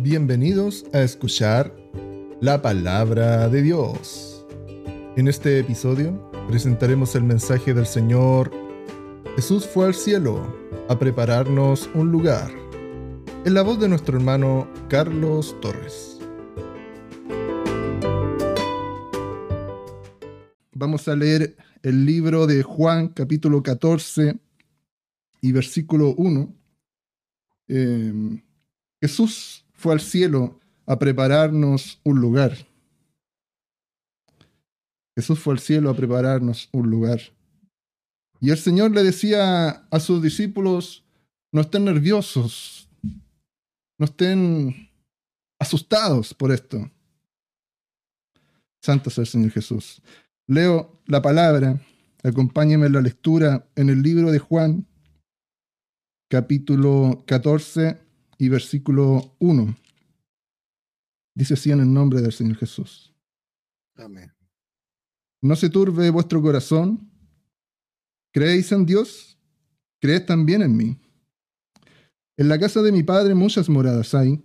Bienvenidos a escuchar la palabra de Dios. En este episodio presentaremos el mensaje del Señor Jesús fue al cielo a prepararnos un lugar, en la voz de nuestro hermano Carlos Torres. Vamos a leer el libro de Juan capítulo 14 y versículo 1. Eh, Jesús fue al cielo a prepararnos un lugar. Jesús fue al cielo a prepararnos un lugar. Y el Señor le decía a sus discípulos, no estén nerviosos, no estén asustados por esto. Santo sea el Señor Jesús. Leo la palabra, acompáñenme en la lectura en el libro de Juan, capítulo 14 y versículo 1. Dice así en el nombre del Señor Jesús. Amén. No se turbe vuestro corazón. ¿Creéis en Dios? Creed también en mí. En la casa de mi Padre muchas moradas hay.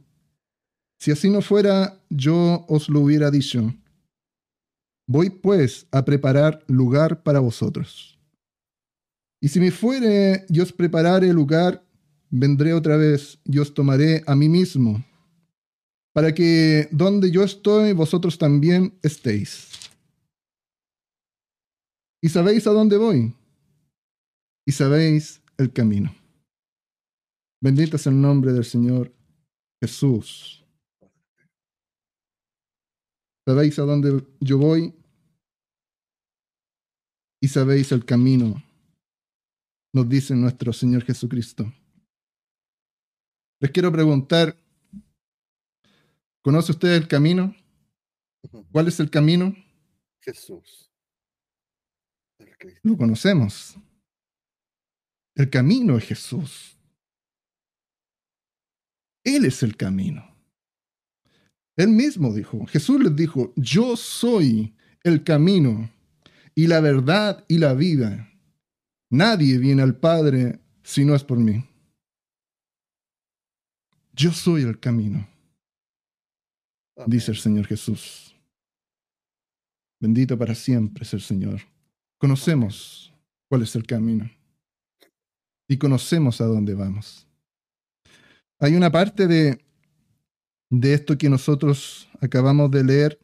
Si así no fuera, yo os lo hubiera dicho. Voy pues a preparar lugar para vosotros. Y si me fuere y os preparare lugar, vendré otra vez y os tomaré a mí mismo, para que donde yo estoy, vosotros también estéis. Y sabéis a dónde voy, y sabéis el camino. Bendito es el nombre del Señor Jesús. Sabéis a dónde yo voy y sabéis el camino, nos dice nuestro Señor Jesucristo. Les quiero preguntar, ¿conoce usted el camino? ¿Cuál es el camino? Jesús. Lo conocemos. El camino es Jesús. Él es el camino. Él mismo dijo, Jesús les dijo, yo soy el camino y la verdad y la vida. Nadie viene al Padre si no es por mí. Yo soy el camino, dice el Señor Jesús. Bendito para siempre es el Señor. Conocemos cuál es el camino y conocemos a dónde vamos. Hay una parte de, de esto que nosotros acabamos de leer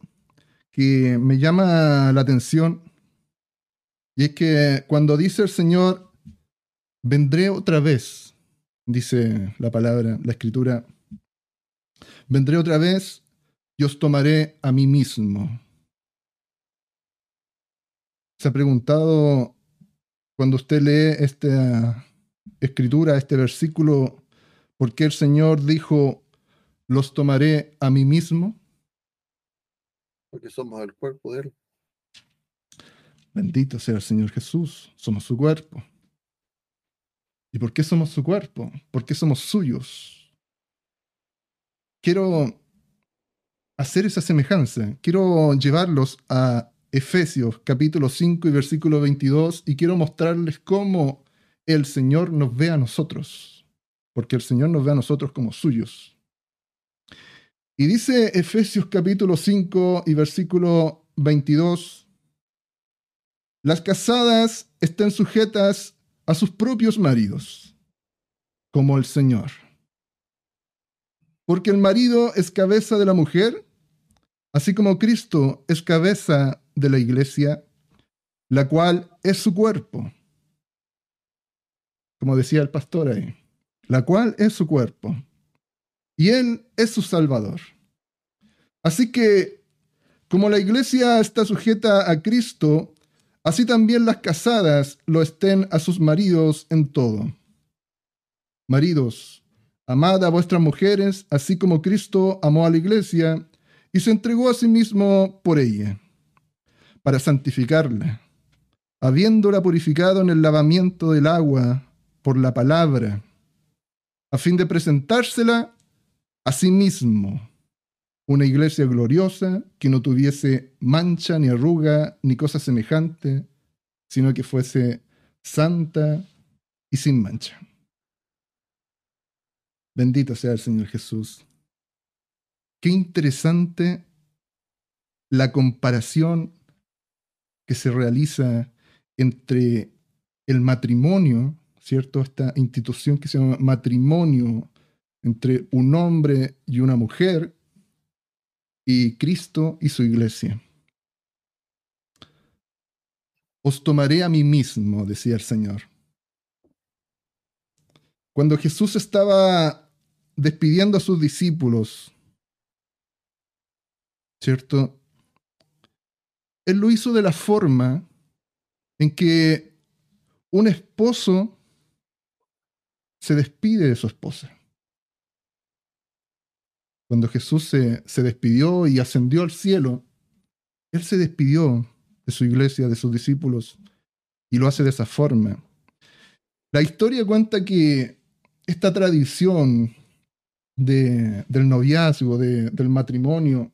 que me llama la atención y es que cuando dice el Señor, vendré otra vez dice la palabra, la escritura, vendré otra vez y os tomaré a mí mismo. ¿Se ha preguntado cuando usted lee esta escritura, este versículo, por qué el Señor dijo, los tomaré a mí mismo? Porque somos el cuerpo de Él. Bendito sea el Señor Jesús, somos su cuerpo. ¿Y por qué somos su cuerpo? ¿Por qué somos suyos? Quiero hacer esa semejanza. Quiero llevarlos a Efesios capítulo 5 y versículo 22 y quiero mostrarles cómo el Señor nos ve a nosotros. Porque el Señor nos ve a nosotros como suyos. Y dice Efesios capítulo 5 y versículo 22, las casadas estén sujetas a sus propios maridos, como el Señor. Porque el marido es cabeza de la mujer, así como Cristo es cabeza de la iglesia, la cual es su cuerpo. Como decía el pastor ahí, la cual es su cuerpo. Y Él es su Salvador. Así que, como la iglesia está sujeta a Cristo, así también las casadas lo estén a sus maridos en todo. Maridos, amad a vuestras mujeres, así como Cristo amó a la iglesia y se entregó a sí mismo por ella, para santificarla, habiéndola purificado en el lavamiento del agua por la palabra, a fin de presentársela a sí mismo una iglesia gloriosa que no tuviese mancha ni arruga ni cosa semejante, sino que fuese santa y sin mancha. Bendito sea el Señor Jesús. qué interesante la comparación que se realiza entre el matrimonio, ¿cierto? Esta institución que se llama matrimonio entre un hombre y una mujer y Cristo y su iglesia. Os tomaré a mí mismo, decía el Señor. Cuando Jesús estaba despidiendo a sus discípulos, ¿cierto? Él lo hizo de la forma en que un esposo se despide de su esposa. Cuando Jesús se, se, despidió y ascendió al cielo, Él se despidió de su iglesia, de sus discípulos, y lo hace de esa forma. La historia cuenta que esta tradición de, del noviazgo, de, del matrimonio,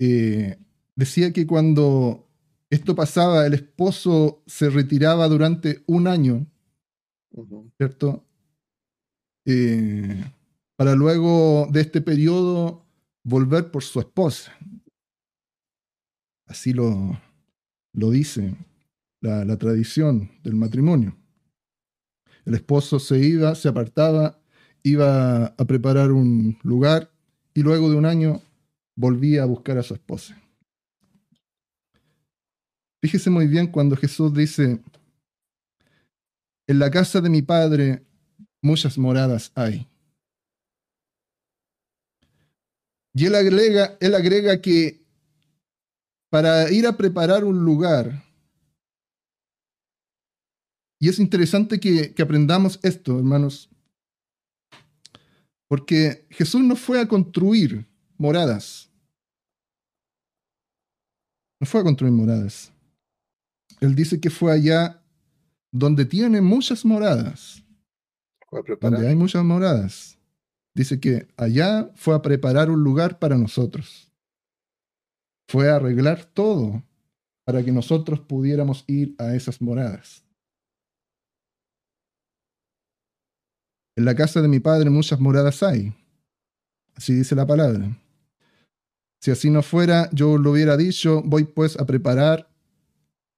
eh, decía que cuando esto pasaba, el esposo se retiraba durante un año, ¿cierto? Eh, para luego de este periodo volver por su esposa. Así lo, lo dice la, la tradición del matrimonio. El esposo se iba, se apartaba, iba a preparar un lugar y luego de un año volvía a buscar a su esposa. Fíjese muy bien cuando Jesús dice, en la casa de mi padre muchas moradas hay. Y él agrega, él agrega que para ir a preparar un lugar, y es interesante que, aprendamos esto, hermanos, porque Jesús no fue a construir moradas. No fue a construir moradas. Él dice que fue allá donde tiene muchas moradas. Donde hay muchas moradas. Dice que allá fue a preparar un lugar para nosotros. Fue a arreglar todo para que nosotros pudiéramos ir a esas moradas. En la casa de mi padre muchas moradas hay. Así dice la palabra. Si así no fuera, yo lo hubiera dicho, voy pues a preparar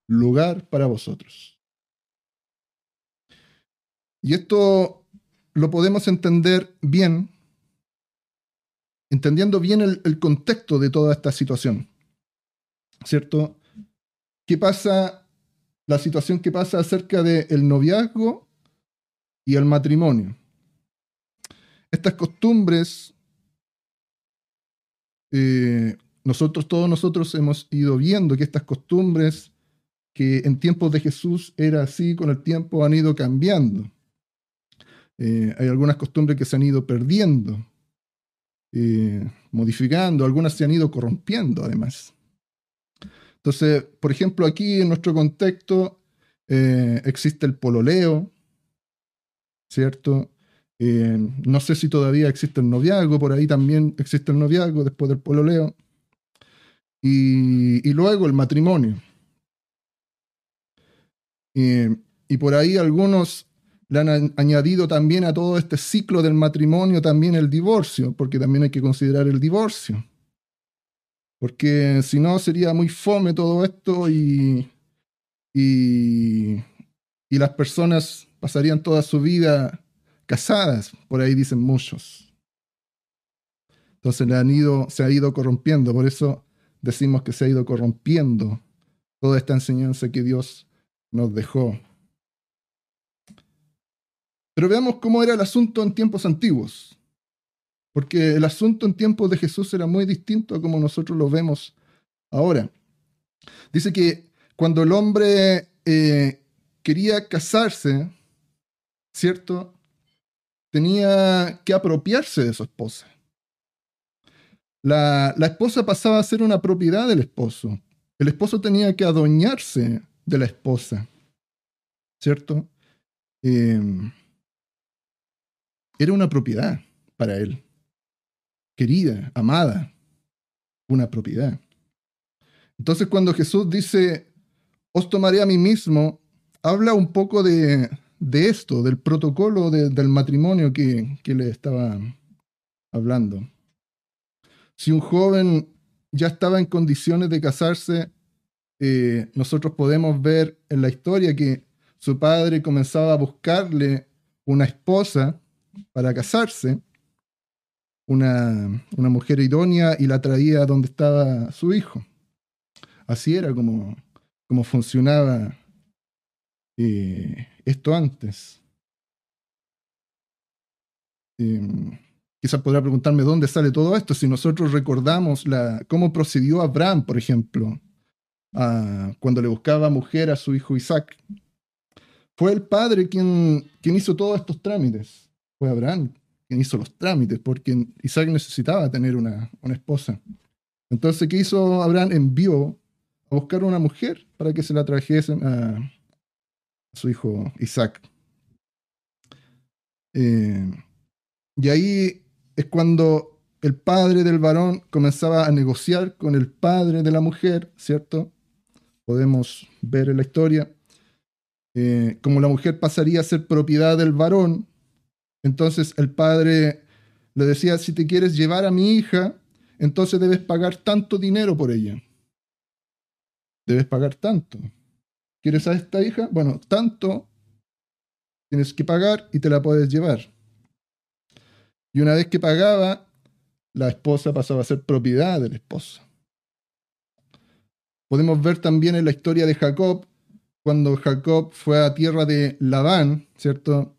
lugar para vosotros. Y esto lo podemos entender bien, entendiendo bien el, contexto de toda esta situación. ¿Cierto? ¿Qué pasa? La situación que pasa acerca del noviazgo y el matrimonio estas costumbres, eh, nosotros, todos nosotros hemos ido viendo que estas costumbres que en tiempos de Jesús era así, con el tiempo han ido cambiando. Eh, hay algunas costumbres que se han ido perdiendo, eh, modificando, algunas se han ido corrompiendo además. Entonces, por ejemplo, aquí en nuestro contexto existe el pololeo, ¿cierto? Eh, no sé si todavía existe el noviazgo, por ahí también existe el noviazgo después del pololeo. Y luego el matrimonio. y por ahí algunos le han añadido también a todo este ciclo del matrimonio también el divorcio, porque también hay que considerar el divorcio. Porque si no sería muy fome todo esto y, y, y las personas pasarían toda su vida casadas, por ahí dicen muchos. Entonces le han ido, se ha ido corrompiendo, por eso decimos que se ha ido corrompiendo toda esta enseñanza que Dios nos dejó. Pero veamos cómo era el asunto en tiempos antiguos, porque el asunto en tiempos de Jesús era muy distinto a como nosotros lo vemos ahora. Dice que cuando el hombre eh, quería casarse, ¿cierto? tenía que apropiarse de su esposa. La, esposa pasaba a ser una propiedad del esposo. El esposo tenía que adueñarse de la esposa. ¿Cierto? Em, era una propiedad para él. Querida, amada, una propiedad. Entonces cuando Jesús dice, os tomaré a mí mismo, habla un poco de, esto, del protocolo del matrimonio que, que le estaba hablando. si un joven ya estaba en condiciones de casarse, eh, nosotros podemos ver en la historia que su padre comenzaba a buscarle una esposa para casarse, una, mujer idónea, y la traía donde estaba su hijo. Así era como, como funcionaba eh, esto antes. Em, quizás podrá preguntarme dónde sale todo esto. Si nosotros recordamos la, cómo procedió Abraham, por ejemplo, cuando le buscaba mujer a su hijo Isaac. Fue el padre quien, quien hizo todos estos trámites. Fue Abraham quien hizo los trámites, porque Isaac necesitaba tener una, esposa. Entonces, ¿qué hizo Abraham? Envió a buscar una mujer para que se la trajesen a, su hijo Isaac. Eh, y ahí es cuando el padre del varón comenzaba a negociar con el padre de la mujer, ¿cierto? Podemos ver en la historia eh, como la mujer pasaría a ser propiedad del varón. Entonces el padre le decía, si te quieres llevar a mi hija, entonces debes pagar tanto dinero por ella. Debes pagar tanto. ¿Quieres a esta hija? Bueno, tanto tienes que pagar y te la puedes llevar. Y una vez que pagaba, la esposa pasaba a ser propiedad del esposo. Podemos ver también en la historia de Jacob, cuando Jacob fue a tierra de Labán, ¿cierto?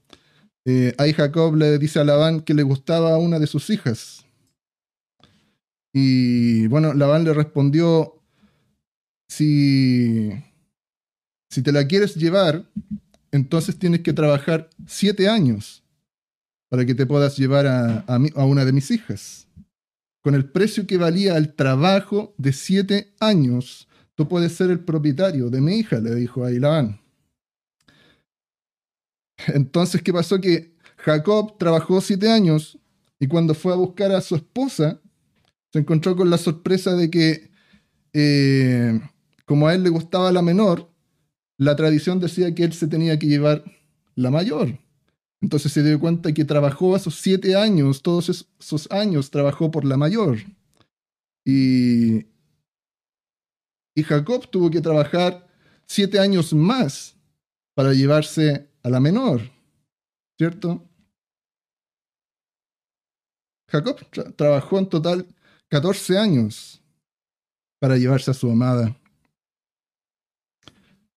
Eh, ahí Jacob le dice a Labán que le gustaba a una de sus hijas. Y bueno, Labán le respondió, si, si te la quieres llevar, entonces tienes que trabajar siete años para que te puedas llevar a, a, una de mis hijas. Con el precio que valía el trabajo de siete años, tú puedes ser el propietario de mi hija, le dijo a Labán. Entonces, ¿qué pasó? Que Jacob trabajó siete años y cuando fue a buscar a su esposa, se encontró con la sorpresa de que, eh, como a él le gustaba la menor, la tradición decía que él se tenía que llevar la mayor. Entonces se dio cuenta que trabajó esos siete años, todos esos años trabajó por la mayor. Y, y Jacob tuvo que trabajar siete años más para llevarse a la menor, ¿cierto? Jacob trabajó en total 14 años para llevarse a su amada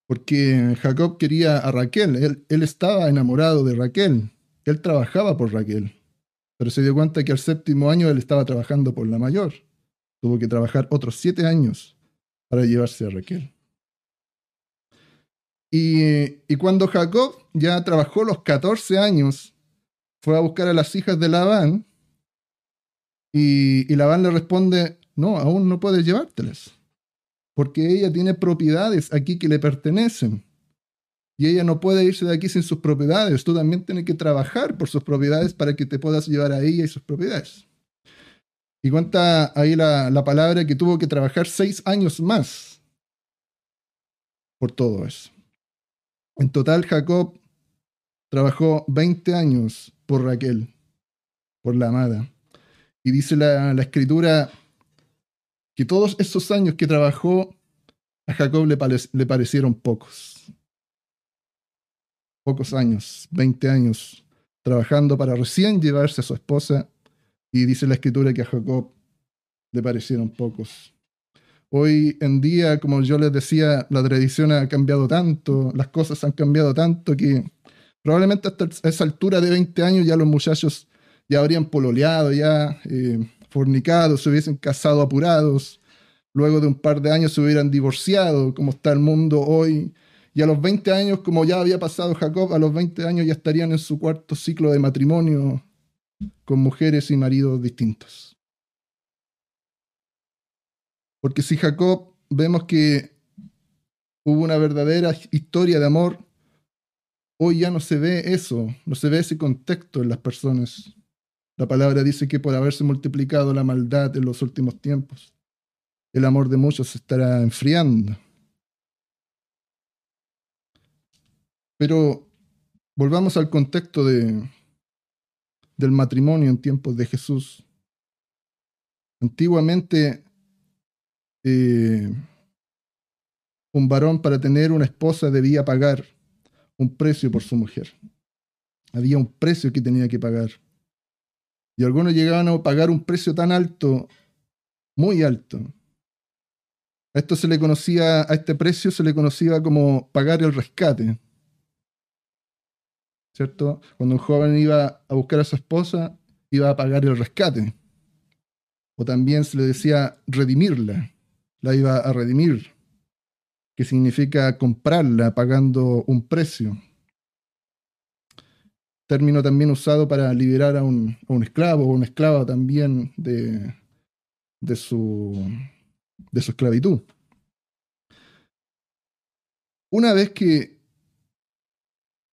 porque Jacob quería a Raquel, él, estaba enamorado de Raquel, él trabajaba por Raquel, pero se dio cuenta que al séptimo año él estaba trabajando por la mayor. Tuvo que trabajar otros siete años para llevarse a Raquel. Y, cuando Jacob ya trabajó los 14 años, fue a buscar a las hijas de Labán, y, Labán le responde, no, aún no puedes llevártelas porque ella tiene propiedades aquí que le pertenecen. Y ella no puede irse de aquí sin sus propiedades. Tú también tienes que trabajar por sus propiedades para que te puedas llevar a ella y sus propiedades. Y cuenta ahí la, la palabra que tuvo que trabajar seis años más por todo eso. En total, Jacob trabajó 20 años por Raquel, por la amada. Y dice la, escritura que todos esos años que trabajó a Jacob le, le parecieron pocos. Pocos años, 20 años, trabajando para recién llevarse a su esposa. Y dice la escritura que a Jacob le parecieron pocos. Hoy en día, como yo les decía, la tradición ha cambiado tanto, las cosas han cambiado tanto que probablemente hasta esa altura de 20 años ya los muchachos ya habrían pololeado, ya eh, fornicados, se hubiesen casado apurados, luego de un par de años se hubieran divorciado, como está el mundo hoy. Y a los 20 años, como ya había pasado Jacob, a los 20 años ya estarían en su cuarto ciclo de matrimonio con mujeres y maridos distintos. Porque si Jacob vemos que hubo una verdadera historia de amor, hoy ya no se ve eso, no se ve ese contexto en las personas. La palabra dice que por haberse multiplicado la maldad en los últimos tiempos, el amor de muchos se estará enfriando. Pero volvamos al contexto de, del matrimonio en tiempos de Jesús. Antiguamente, eh, un varón para tener una esposa debía pagar un precio por su mujer. Había un precio que tenía que pagar. Y algunos llegaban a pagar un precio tan alto, muy alto. A esto se le conocía, a este precio se le conocía como pagar el rescate. ¿Cierto? Cuando un joven iba a buscar a su esposa, iba a pagar el rescate. O también se le decía redimirla, la iba a redimir, que significa comprarla pagando un precio término también usado para liberar a un, esclavo o una esclava también de, su, de su esclavitud. Una vez que,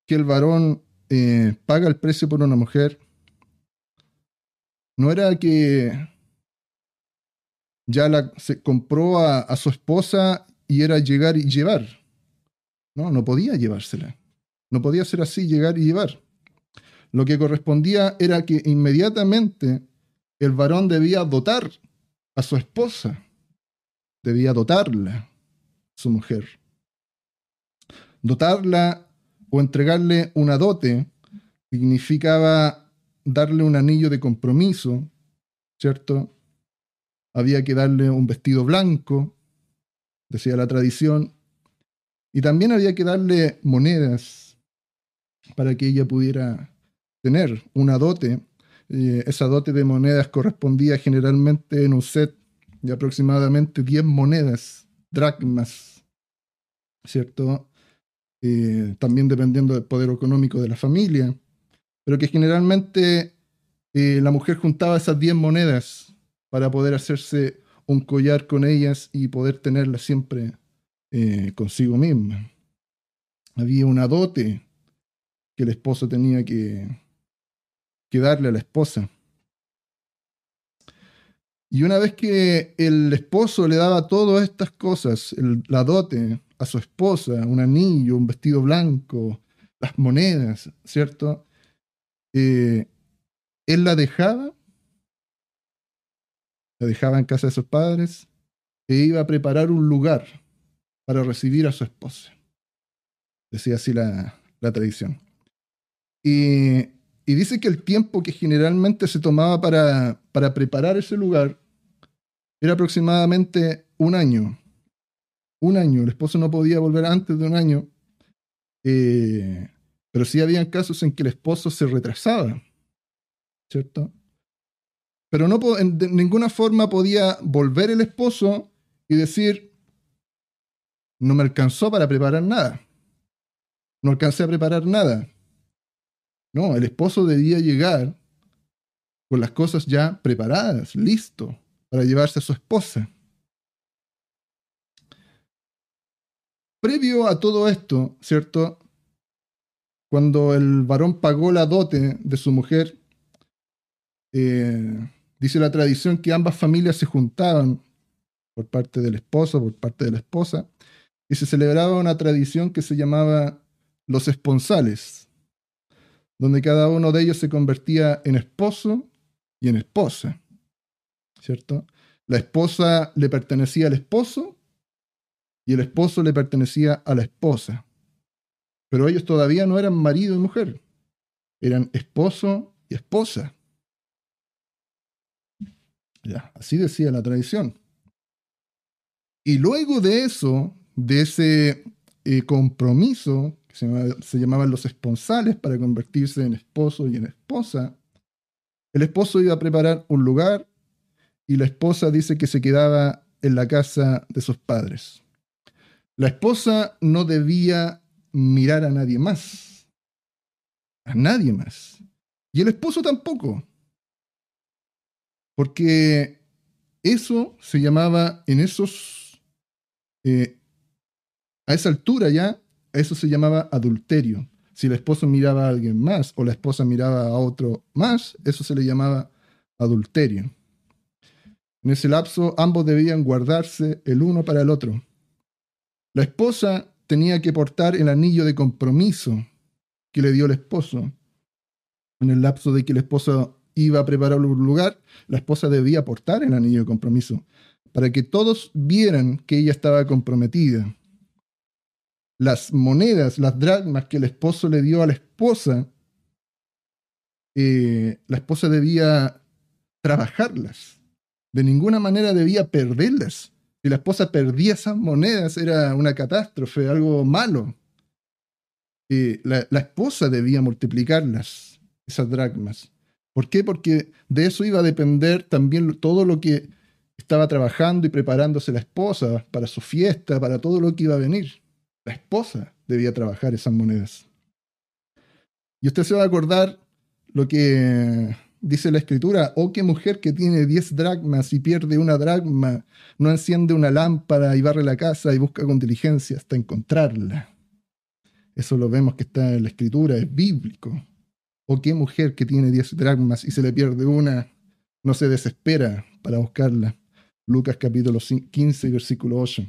que el varón eh, paga el precio por una mujer, no era que ya la, se compró a, a su esposa y era llegar y llevar. No, no podía llevársela. No podía ser así, llegar y llevar. Lo que correspondía era que inmediatamente el varón debía dotar a su esposa, debía dotarla, su mujer. Dotarla o entregarle una dote significaba darle un anillo de compromiso, ¿cierto? Había que darle un vestido blanco, decía la tradición, y también había que darle monedas para que ella pudiera tener una dote. esa dote de monedas correspondía generalmente en un set de aproximadamente 10 monedas, dracmas, ¿cierto? también dependiendo del poder económico de la familia, pero que generalmente eh, la mujer juntaba esas 10 monedas para poder hacerse un collar con ellas y poder tenerlas siempre eh, consigo misma. Había una dote que el esposo tenía que, que darle a la esposa. Y una vez que el esposo le daba todas estas cosas, la dote a su esposa, un anillo, un vestido blanco, las monedas, ¿cierto? Eh, él la dejaba, la dejaba en casa de sus padres e iba a preparar un lugar para recibir a su esposa. Decía así la, tradición. Y y dice que el tiempo que generalmente se tomaba para, para preparar ese lugar era aproximadamente un año. Un año. El esposo no podía volver antes de un año. Eh, pero sí habían casos en que el esposo se retrasaba. ¿Cierto? Pero no de ninguna forma podía volver el esposo y decir, no me alcanzó para preparar nada. No alcancé a preparar nada. No, el esposo debía llegar con las cosas ya preparadas, listo, para llevarse a su esposa. Previo a todo esto, ¿cierto? Cuando el varón pagó la dote de su mujer, eh, dice la tradición que ambas familias se juntaban por parte del esposo, por parte de la esposa, y se celebraba una tradición que se llamaba los esponsales donde cada uno de ellos se convertía en esposo y en esposa. ¿Cierto? La esposa le pertenecía al esposo y el esposo le pertenecía a la esposa. Pero ellos todavía no eran marido y mujer, eran esposo y esposa. Ya, así decía la tradición. Y luego de eso, de ese eh, compromiso se, llamaban los esponsales para convertirse en esposo y en esposa. El esposo iba a preparar un lugar y la esposa dice que se quedaba en la casa de sus padres. La esposa no debía mirar a nadie más. A nadie más. Y el esposo tampoco. Porque eso se llamaba en esos, eh, a esa altura ya, eso se llamaba adulterio. Si el esposo miraba a alguien más o la esposa miraba a otro más, eso se le llamaba adulterio. En ese lapso ambos debían guardarse el uno para el otro. La esposa tenía que portar el anillo de compromiso que le dio el esposo en el lapso de que el esposo iba a preparar un lugar, la esposa debía aportar el anillo de compromiso para que todos vieran que ella estaba comprometida. Las monedas, las dracmas que el esposo le dio a la esposa, eh, la esposa debía trabajarlas. De ninguna manera debía perderlas. Si la esposa perdía esas monedas era una catástrofe, algo malo. Eh, la, esposa debía multiplicarlas, esas dracmas. ¿Por qué? Porque de eso iba a depender también todo lo que estaba trabajando y preparándose la esposa para su fiesta, para todo lo que iba a venir. La esposa debía trabajar esas monedas. Y usted se va a acordar lo que dice la escritura, oh qué mujer que tiene 10 dracmas y pierde una dracma, no enciende una lámpara y barre la casa y busca con diligencia hasta encontrarla. Eso lo vemos que está en la escritura, es bíblico. O qué mujer que tiene 10 dracmas y se le pierde una, no se desespera para buscarla. Lucas capítulo 15, versículo 8.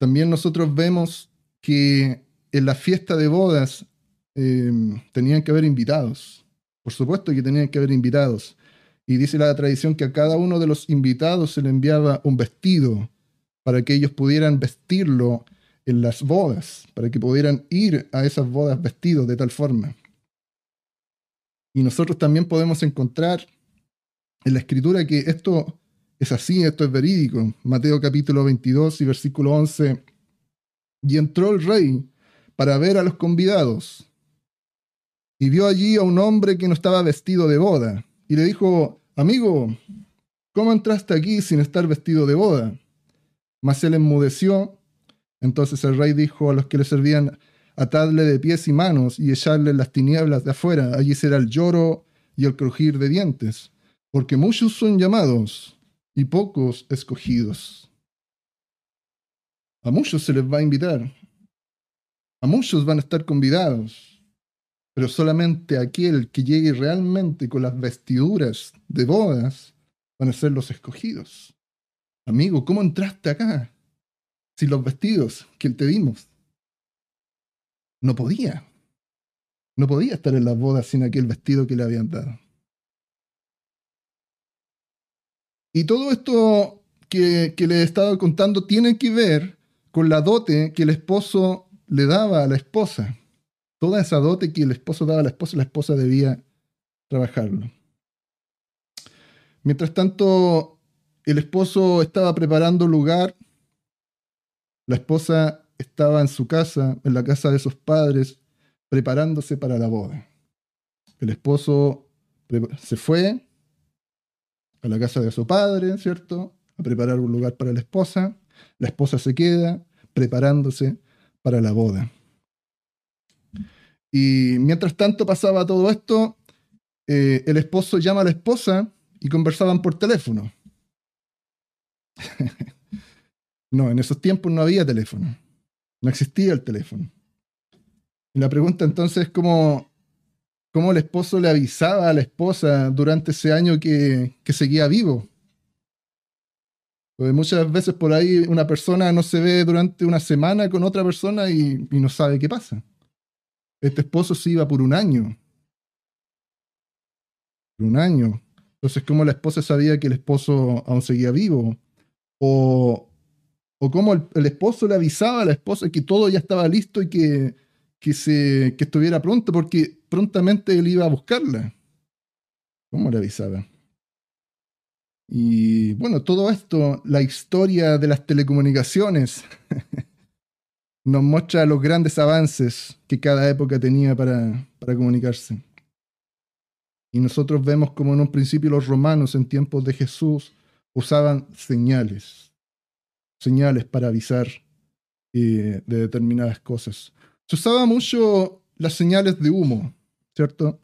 También nosotros vemos que en la fiesta de bodas em, tenían que haber invitados. Por supuesto que tenían que haber invitados. Y dice la tradición que a cada uno de los invitados se le enviaba un vestido para que ellos pudieran vestirlo en las bodas, para que pudieran ir a esas bodas vestidos de tal forma. Y nosotros también podemos encontrar en la escritura que esto es así, esto es verídico. Mateo capítulo 22 y versículo 11. Y entró el rey para ver a los convidados. Y vio allí a un hombre que no estaba vestido de boda. Y le dijo, amigo, ¿cómo entraste aquí sin estar vestido de boda? Mas él enmudeció entonces el rey dijo a los que le servían, atadle de pies y manos y echarle las tinieblas de afuera, allí será el lloro y el crujir de dientes, porque muchos son llamados y pocos escogidos. A muchos se les va a invitar, a muchos van a estar convidados, pero solamente aquel que llegue realmente con las vestiduras de bodas van a ser los escogidos. Amigo, ¿cómo entraste acá? Sin los vestidos que te dimos. No podía. No podía estar en las bodas sin aquel vestido que le habían dado. Y todo esto que, que le he estado contando tiene que ver con la dote que el esposo le daba a la esposa. Toda esa dote que el esposo daba a la esposa, la esposa debía trabajarlo. Mientras tanto, el esposo estaba preparando lugar la esposa estaba en su casa, en la casa de sus padres, preparándose para la boda. El esposo se fue a la casa de su padre, ¿cierto? A preparar un lugar para la esposa. La esposa se queda preparándose para la boda. Y mientras tanto pasaba todo esto, eh, el esposo llama a la esposa y conversaban por teléfono. No, en esos tiempos no había teléfono. No existía el teléfono. Y la pregunta entonces es cómo, cómo el esposo le avisaba a la esposa durante ese año que, que seguía vivo. Porque muchas veces por ahí una persona no se ve durante una semana con otra persona y, y no sabe qué pasa. Este esposo se iba por un año. Por un año. Entonces, ¿cómo la esposa sabía que el esposo aún seguía vivo? O, o cómo el, esposo le avisaba a la esposa que todo ya estaba listo y que, que, se, que estuviera pronto, porque prontamente él iba a buscarla. ¿Cómo le avisaba? Y bueno, todo esto, la historia de las telecomunicaciones, nos muestra los grandes avances que cada época tenía para, para comunicarse. Y nosotros vemos como en un principio los romanos en tiempos de Jesús usaban señales señales para avisar eh, de determinadas cosas. Se usaba mucho las señales de humo, ¿cierto?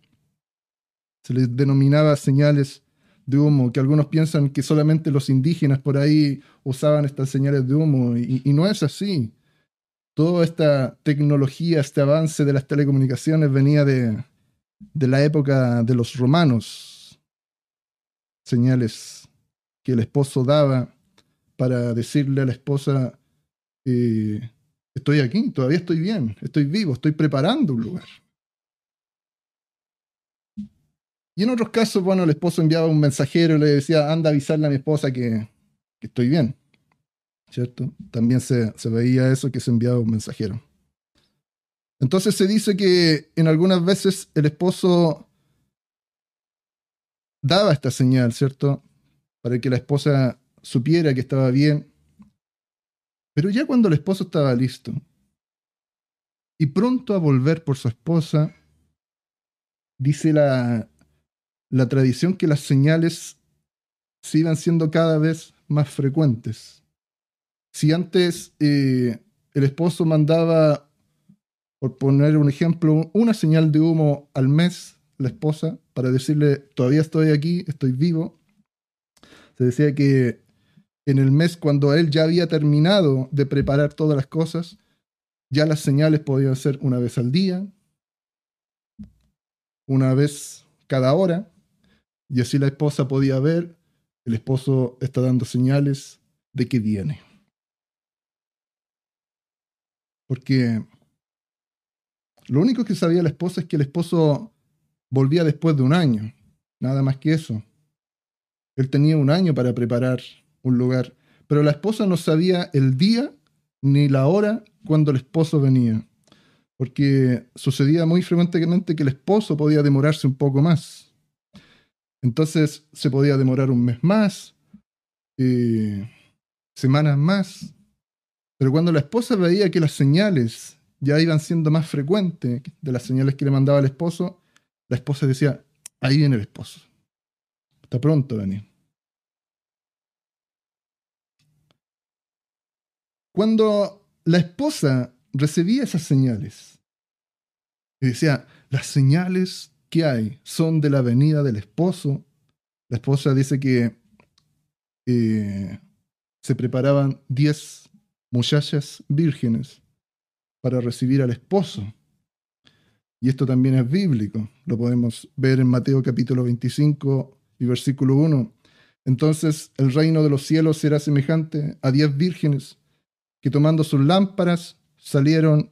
Se les denominaba señales de humo, que algunos piensan que solamente los indígenas por ahí usaban estas señales de humo, y, y no es así. Toda esta tecnología, este avance de las telecomunicaciones venía de, de la época de los romanos. Señales que el esposo daba para decirle a la esposa, eh, estoy aquí, todavía estoy bien, estoy vivo, estoy preparando un lugar. Y en otros casos, bueno, el esposo enviaba un mensajero y le decía, anda a avisarle a mi esposa que, que estoy bien. ¿Cierto? También se, se veía eso que se enviaba un mensajero. Entonces se dice que en algunas veces el esposo daba esta señal, ¿cierto? Para que la esposa supiera que estaba bien. Pero ya cuando el esposo estaba listo y pronto a volver por su esposa, dice la, la tradición que las señales se iban siendo cada vez más frecuentes. Si antes eh, el esposo mandaba, por poner un ejemplo, una señal de humo al mes, la esposa, para decirle, todavía estoy aquí, estoy vivo, se decía que en el mes cuando él ya había terminado de preparar todas las cosas, ya las señales podían ser una vez al día, una vez cada hora, y así la esposa podía ver, el esposo está dando señales de que viene. Porque lo único que sabía la esposa es que el esposo volvía después de un año, nada más que eso. Él tenía un año para preparar un lugar, pero la esposa no sabía el día ni la hora cuando el esposo venía, porque sucedía muy frecuentemente que el esposo podía demorarse un poco más. Entonces se podía demorar un mes más, eh, semanas más, pero cuando la esposa veía que las señales ya iban siendo más frecuentes de las señales que le mandaba el esposo, la esposa decía, ahí viene el esposo. Está pronto a Cuando la esposa recibía esas señales decía, las señales que hay son de la venida del esposo, la esposa dice que eh, se preparaban diez muchachas vírgenes para recibir al esposo. Y esto también es bíblico, lo podemos ver en Mateo capítulo 25 y versículo 1. Entonces el reino de los cielos será semejante a diez vírgenes que tomando sus lámparas salieron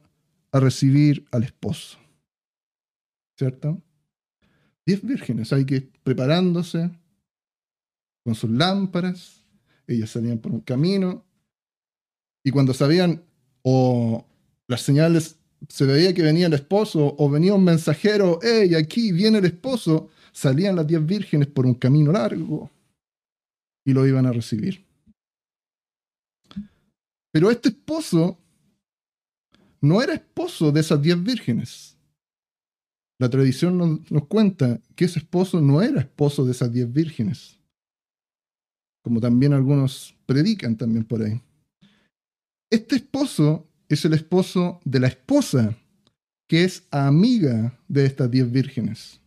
a recibir al esposo. ¿Cierto? Diez vírgenes hay que preparándose con sus lámparas, ellas salían por un camino y cuando sabían o las señales se veía que venía el esposo o venía un mensajero, hey, aquí viene el esposo, salían las diez vírgenes por un camino largo y lo iban a recibir. Pero este esposo no era esposo de esas diez vírgenes. La tradición nos, cuenta que ese esposo no era esposo de esas diez vírgenes. Como también algunos predican también por ahí. Este esposo es el esposo de la esposa, que es amiga de estas diez vírgenes.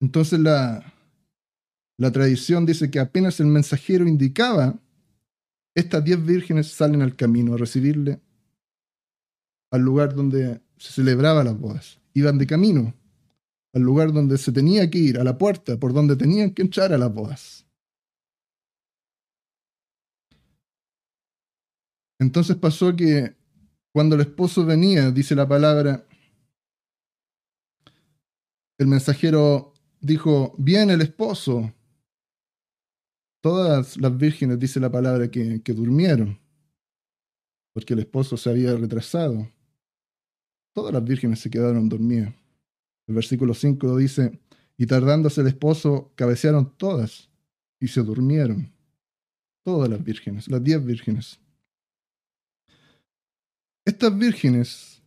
Entonces la, la tradición dice que apenas el mensajero indicaba estas diez vírgenes salen al camino a recibirle al lugar donde se celebraba las bodas. Iban de camino al lugar donde se tenía que ir, a la puerta por donde tenían que entrar a las bodas. Entonces pasó que cuando el esposo venía, dice la palabra, el mensajero dijo, viene el esposo, Todas las vírgenes, dice la palabra, que, durmieron, porque el esposo se había retrasado. Todas las vírgenes se quedaron dormidas. El versículo 5 dice, y tardándose el esposo, cabecearon todas y se durmieron. Todas las vírgenes, las diez vírgenes. Estas vírgenes,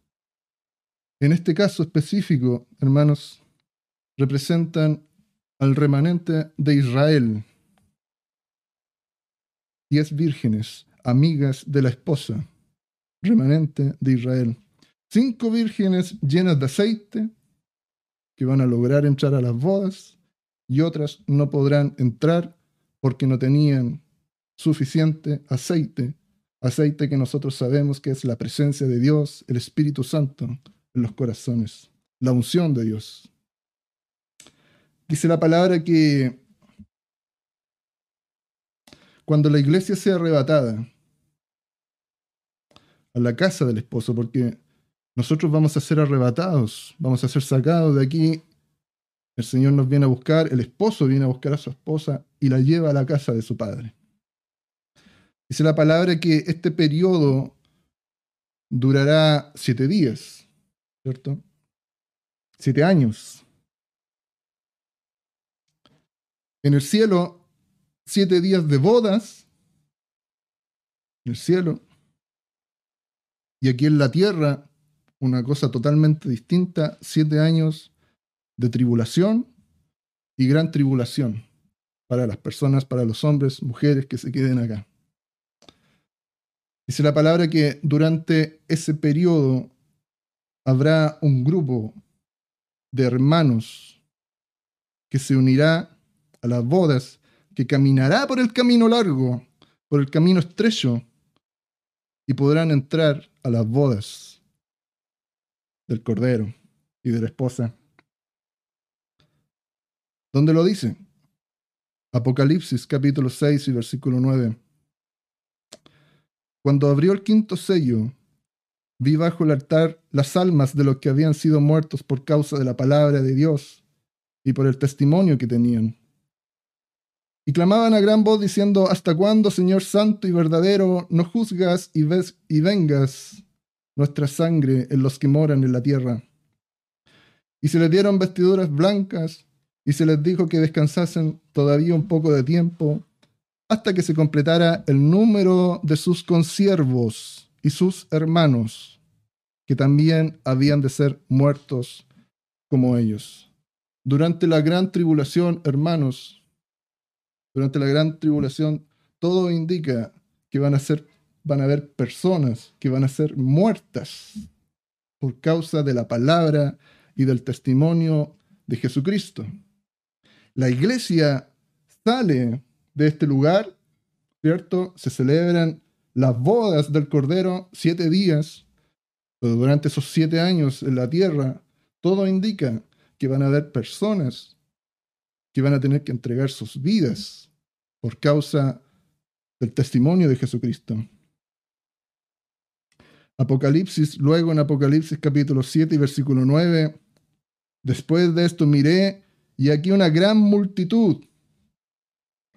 en este caso específico, hermanos, representan al remanente de Israel, diez vírgenes, amigas de la esposa, remanente de Israel. Cinco vírgenes llenas de aceite que van a lograr entrar a las bodas y otras no podrán entrar porque no tenían suficiente aceite, aceite que nosotros sabemos que es la presencia de Dios, el Espíritu Santo en los corazones, la unción de Dios. Dice la palabra que cuando la iglesia sea arrebatada a la casa del esposo, porque nosotros vamos a ser arrebatados, vamos a ser sacados de aquí El Señor nos viene a buscar, el esposo viene a buscar a su esposa y la lleva a la casa de su padre. Dice la palabra que este periodo durará siete días, ¿cierto? Siete años. En el cielo, siete días de bodas, en el cielo. Y aquí en la tierra, una cosa totalmente distinta, siete años de tribulación y gran tribulación para las personas, para los hombres, mujeres que se queden acá. Dice la palabra que durante ese periodo habrá un grupo de hermanos que se unirá a las bodas, que caminará por el camino largo, por el camino estrecho, y podrán entrar a las bodas del Cordero y de la esposa. ¿Dónde lo dice? Apocalipsis capítulo 6 y versículo 9. Cuando abrió el quinto sello, vi bajo el altar las almas de los que habían sido muertos por causa de la palabra de Dios y por el testimonio que tenían. Y clamaban a gran voz diciendo, ¿Hasta cuándo, Señor Santo y verdadero, no juzgas y, ves y vengas nuestra sangre en los que moran en la tierra? Y se les dieron vestiduras blancas y se les dijo que descansasen todavía un poco de tiempo hasta que se completara el número de sus consiervos y sus hermanos, que también habían de ser muertos como ellos. Durante la gran tribulación, hermanos, durante la gran tribulación, todo indica que van a ser, van a haber personas que van a ser muertas por causa de la palabra y del testimonio de Jesucristo. La iglesia sale de este lugar, ¿cierto? Se celebran las bodas del Cordero siete días, pero durante esos siete años en la tierra, todo indica que van a haber personas que van a tener que entregar sus vidas por causa del testimonio de Jesucristo. Apocalipsis, luego en Apocalipsis capítulo 7 y versículo 9, después de esto miré y aquí una gran multitud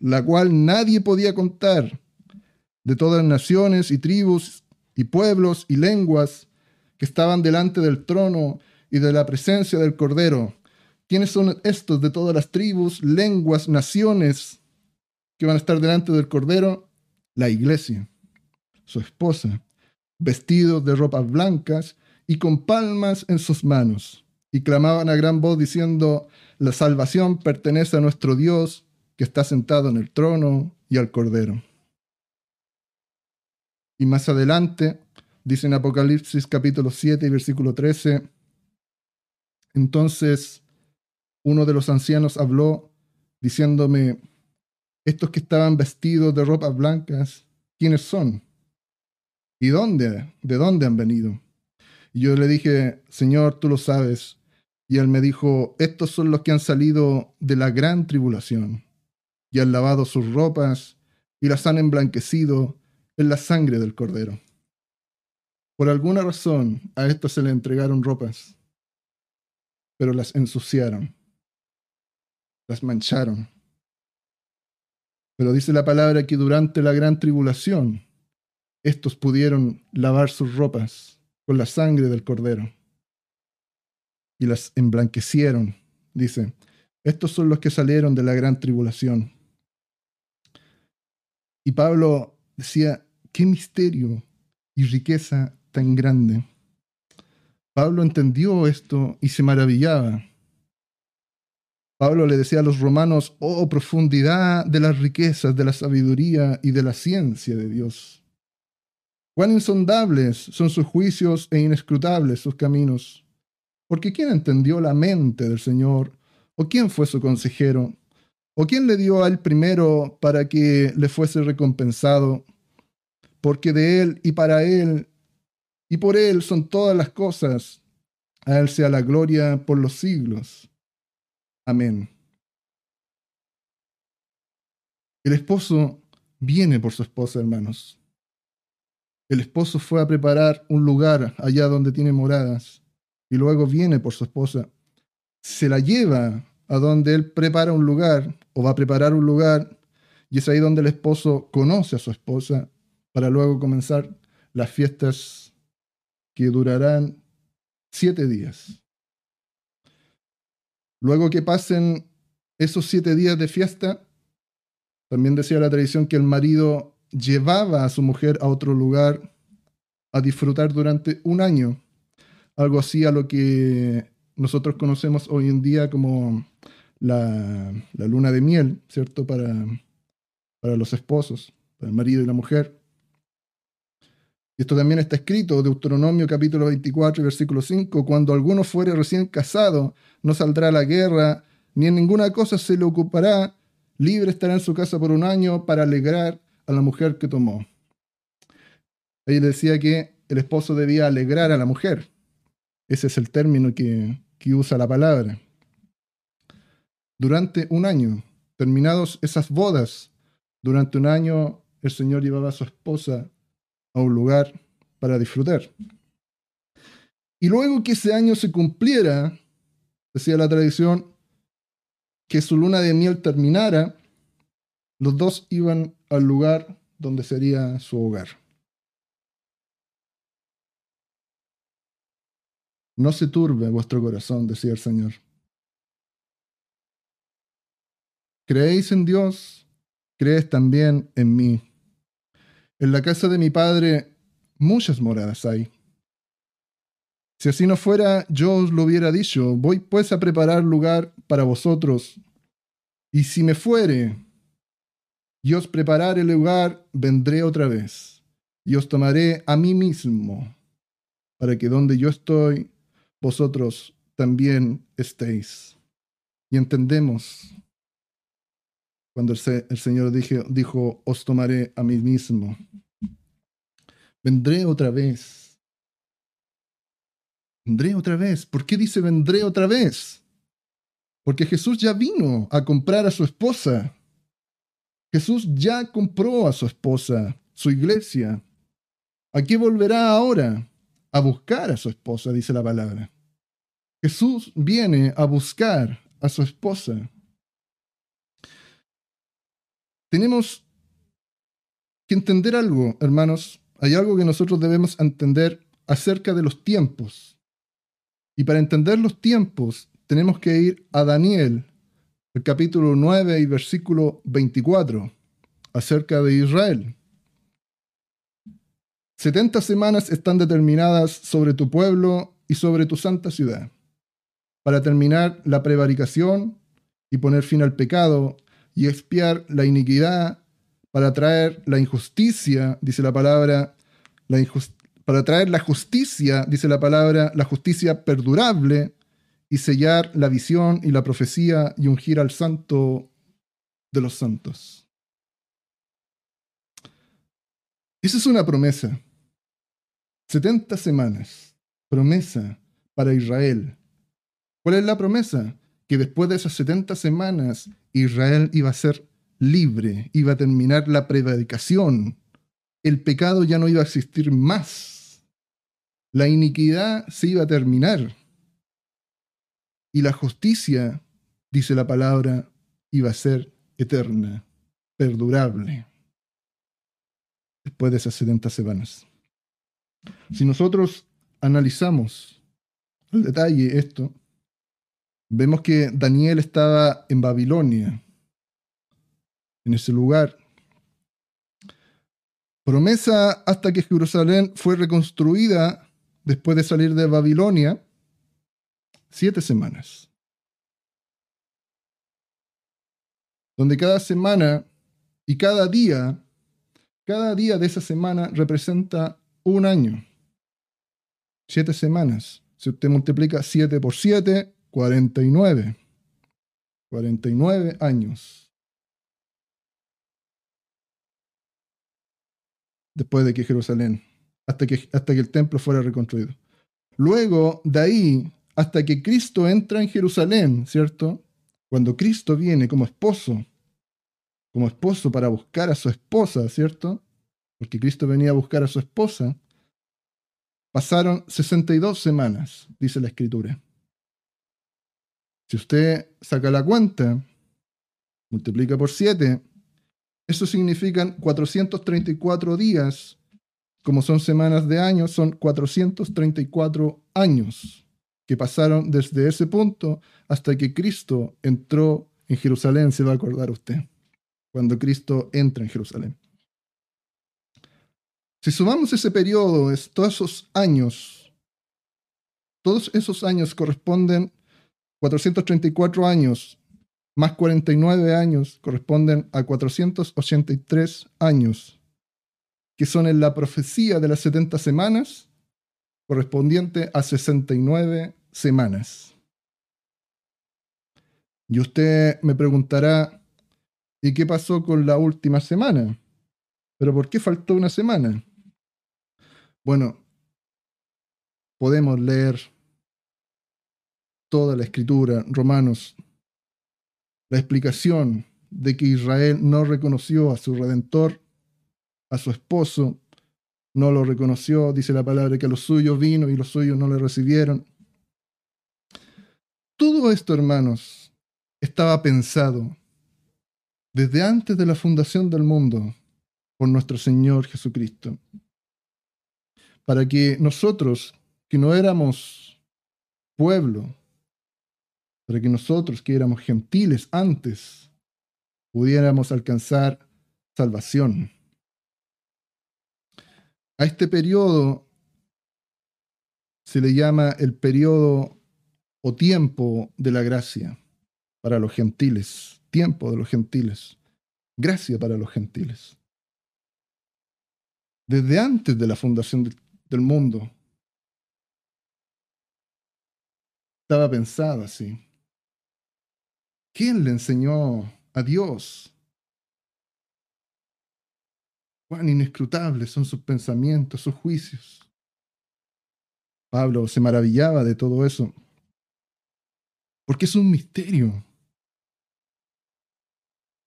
la cual nadie podía contar, de todas naciones y tribus y pueblos y lenguas que estaban delante del trono y de la presencia del Cordero. ¿Quiénes son estos de todas las tribus, lenguas, naciones que van a estar delante del Cordero? La iglesia, su esposa, vestidos de ropas blancas y con palmas en sus manos. Y clamaban a gran voz diciendo, la salvación pertenece a nuestro Dios que está sentado en el trono y al Cordero. Y más adelante, dice en Apocalipsis capítulo 7 y versículo 13, entonces uno de los ancianos habló diciéndome, estos que estaban vestidos de ropas blancas, ¿quiénes son? ¿Y dónde? ¿De dónde han venido? Y yo le dije, Señor, tú lo sabes. Y él me dijo, estos son los que han salido de la gran tribulación y han lavado sus ropas y las han emblanquecido en la sangre del cordero. Por alguna razón a estos se le entregaron ropas, pero las ensuciaron, las mancharon. Pero dice la palabra que durante la gran tribulación, estos pudieron lavar sus ropas con la sangre del cordero y las emblanquecieron. Dice, estos son los que salieron de la gran tribulación y Pablo decía, qué misterio y riqueza tan grande. Pablo entendió esto y se maravillaba. Pablo le decía a los romanos, oh profundidad de las riquezas, de la sabiduría y de la ciencia de Dios. Cuán insondables son sus juicios e inescrutables sus caminos. Porque ¿quién entendió la mente del Señor? ¿O quién fue su consejero? ¿O quién le dio a él primero para que le fuese recompensado? Porque de él y para él y por él son todas las cosas. A él sea la gloria por los siglos. Amén. El esposo viene por su esposa, hermanos. El esposo fue a preparar un lugar allá donde tiene moradas y luego viene por su esposa. Se la lleva a donde él prepara un lugar o va a preparar un lugar y es ahí donde el esposo conoce a su esposa para luego comenzar las fiestas que durarán siete días. Luego que pasen esos siete días de fiesta, también decía la tradición que el marido llevaba a su mujer a otro lugar a disfrutar durante un año, algo así a lo que nosotros conocemos hoy en día como la, luna de miel, ¿cierto? Para, para los esposos, para el marido y la mujer. Esto también está escrito, Deuteronomio capítulo 24, versículo 5, cuando alguno fuere recién casado, no saldrá a la guerra, ni en ninguna cosa se le ocupará, libre estará en su casa por un año para alegrar a la mujer que tomó. Ahí decía que el esposo debía alegrar a la mujer. Ese es el término que, que usa la palabra. Durante un año, terminados esas bodas, durante un año el Señor llevaba a su esposa a un lugar para disfrutar. Y luego que ese año se cumpliera, decía la tradición, que su luna de miel terminara, los dos iban al lugar donde sería su hogar. No se turbe vuestro corazón, decía el Señor. ¿Creéis en Dios? Crees también en mí. En la casa de mi padre muchas moradas hay. Si así no fuera, yo os lo hubiera dicho, voy pues a preparar lugar para vosotros. Y si me fuere y os prepararé el lugar, vendré otra vez y os tomaré a mí mismo, para que donde yo estoy, vosotros también estéis. Y entendemos cuando el, Señor dijo, os tomaré a mí mismo. Vendré otra vez. Vendré otra vez. ¿Por qué dice vendré otra vez? Porque Jesús ya vino a comprar a su esposa. Jesús ya compró a su esposa, su iglesia. ¿A qué volverá ahora? A buscar a su esposa, dice la palabra. Jesús viene a buscar a su esposa. Tenemos que entender algo, hermanos. Hay algo que nosotros debemos entender acerca de los tiempos. Y para entender los tiempos, tenemos que ir a Daniel, el capítulo 9 y versículo 24, acerca de Israel. Setenta semanas están determinadas sobre tu pueblo y sobre tu santa ciudad, para terminar la prevaricación y poner fin al pecado y expiar la iniquidad, para traer la injusticia, dice la palabra, la para traer la justicia, dice la palabra, la justicia perdurable, y sellar la visión y la profecía y ungir al santo de los santos. Esa es una promesa. 70 semanas. Promesa para Israel. ¿Cuál es la promesa? que después de esas 70 semanas Israel iba a ser libre, iba a terminar la predicación, el pecado ya no iba a existir más, la iniquidad se iba a terminar. Y la justicia, dice la palabra, iba a ser eterna, perdurable, después de esas 70 semanas. Si nosotros analizamos al detalle esto, vemos que Daniel estaba en Babilonia, en ese lugar. Promesa hasta que Jerusalén fue reconstruida después de salir de Babilonia, siete semanas. Donde cada semana y cada día, cada día de esa semana representa un año. Siete semanas. Si usted multiplica siete por siete, 49. 49 años. Después de que Jerusalén, hasta que, hasta que el templo fuera reconstruido. Luego, de ahí, hasta que Cristo entra en Jerusalén, ¿cierto? Cuando Cristo viene como esposo, como esposo para buscar a su esposa, ¿cierto? Porque Cristo venía a buscar a su esposa. Pasaron 62 semanas, dice la escritura. Si usted saca la cuenta, multiplica por 7, eso significan 434 días, como son semanas de años, son 434 años que pasaron desde ese punto hasta que Cristo entró en Jerusalén, se va a acordar usted, cuando Cristo entra en Jerusalén. Si sumamos ese periodo, es, todos esos años, todos esos años corresponden 434 años más 49 años corresponden a 483 años, que son en la profecía de las 70 semanas, correspondiente a 69 semanas. Y usted me preguntará, ¿y qué pasó con la última semana? ¿Pero por qué faltó una semana? Bueno, podemos leer toda la escritura, Romanos, la explicación de que Israel no reconoció a su redentor, a su esposo, no lo reconoció, dice la palabra que a los suyos vino y los suyos no le recibieron. Todo esto, hermanos, estaba pensado desde antes de la fundación del mundo por nuestro Señor Jesucristo para que nosotros, que no éramos pueblo, para que nosotros, que éramos gentiles antes, pudiéramos alcanzar salvación. A este periodo se le llama el periodo o tiempo de la gracia para los gentiles, tiempo de los gentiles, gracia para los gentiles. Desde antes de la fundación del mundo. Estaba pensado así. ¿Quién le enseñó a Dios? Cuán inescrutables son sus pensamientos, sus juicios. Pablo se maravillaba de todo eso, porque es un misterio.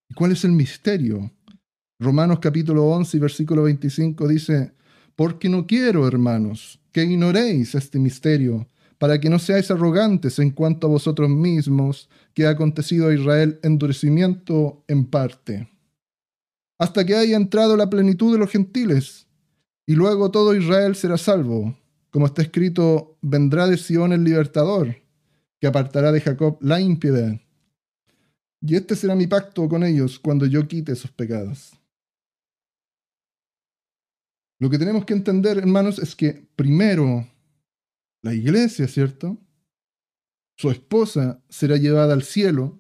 ¿Y cuál es el misterio? Romanos capítulo 11, versículo 25 dice, porque no quiero, hermanos, que ignoréis este misterio, para que no seáis arrogantes en cuanto a vosotros mismos, que ha acontecido a Israel endurecimiento en parte, hasta que haya entrado la plenitud de los gentiles, y luego todo Israel será salvo, como está escrito, vendrá de Sion el libertador, que apartará de Jacob la impiedad. Y este será mi pacto con ellos cuando yo quite sus pecados. Lo que tenemos que entender, hermanos, es que primero la iglesia, ¿cierto? Su esposa será llevada al cielo,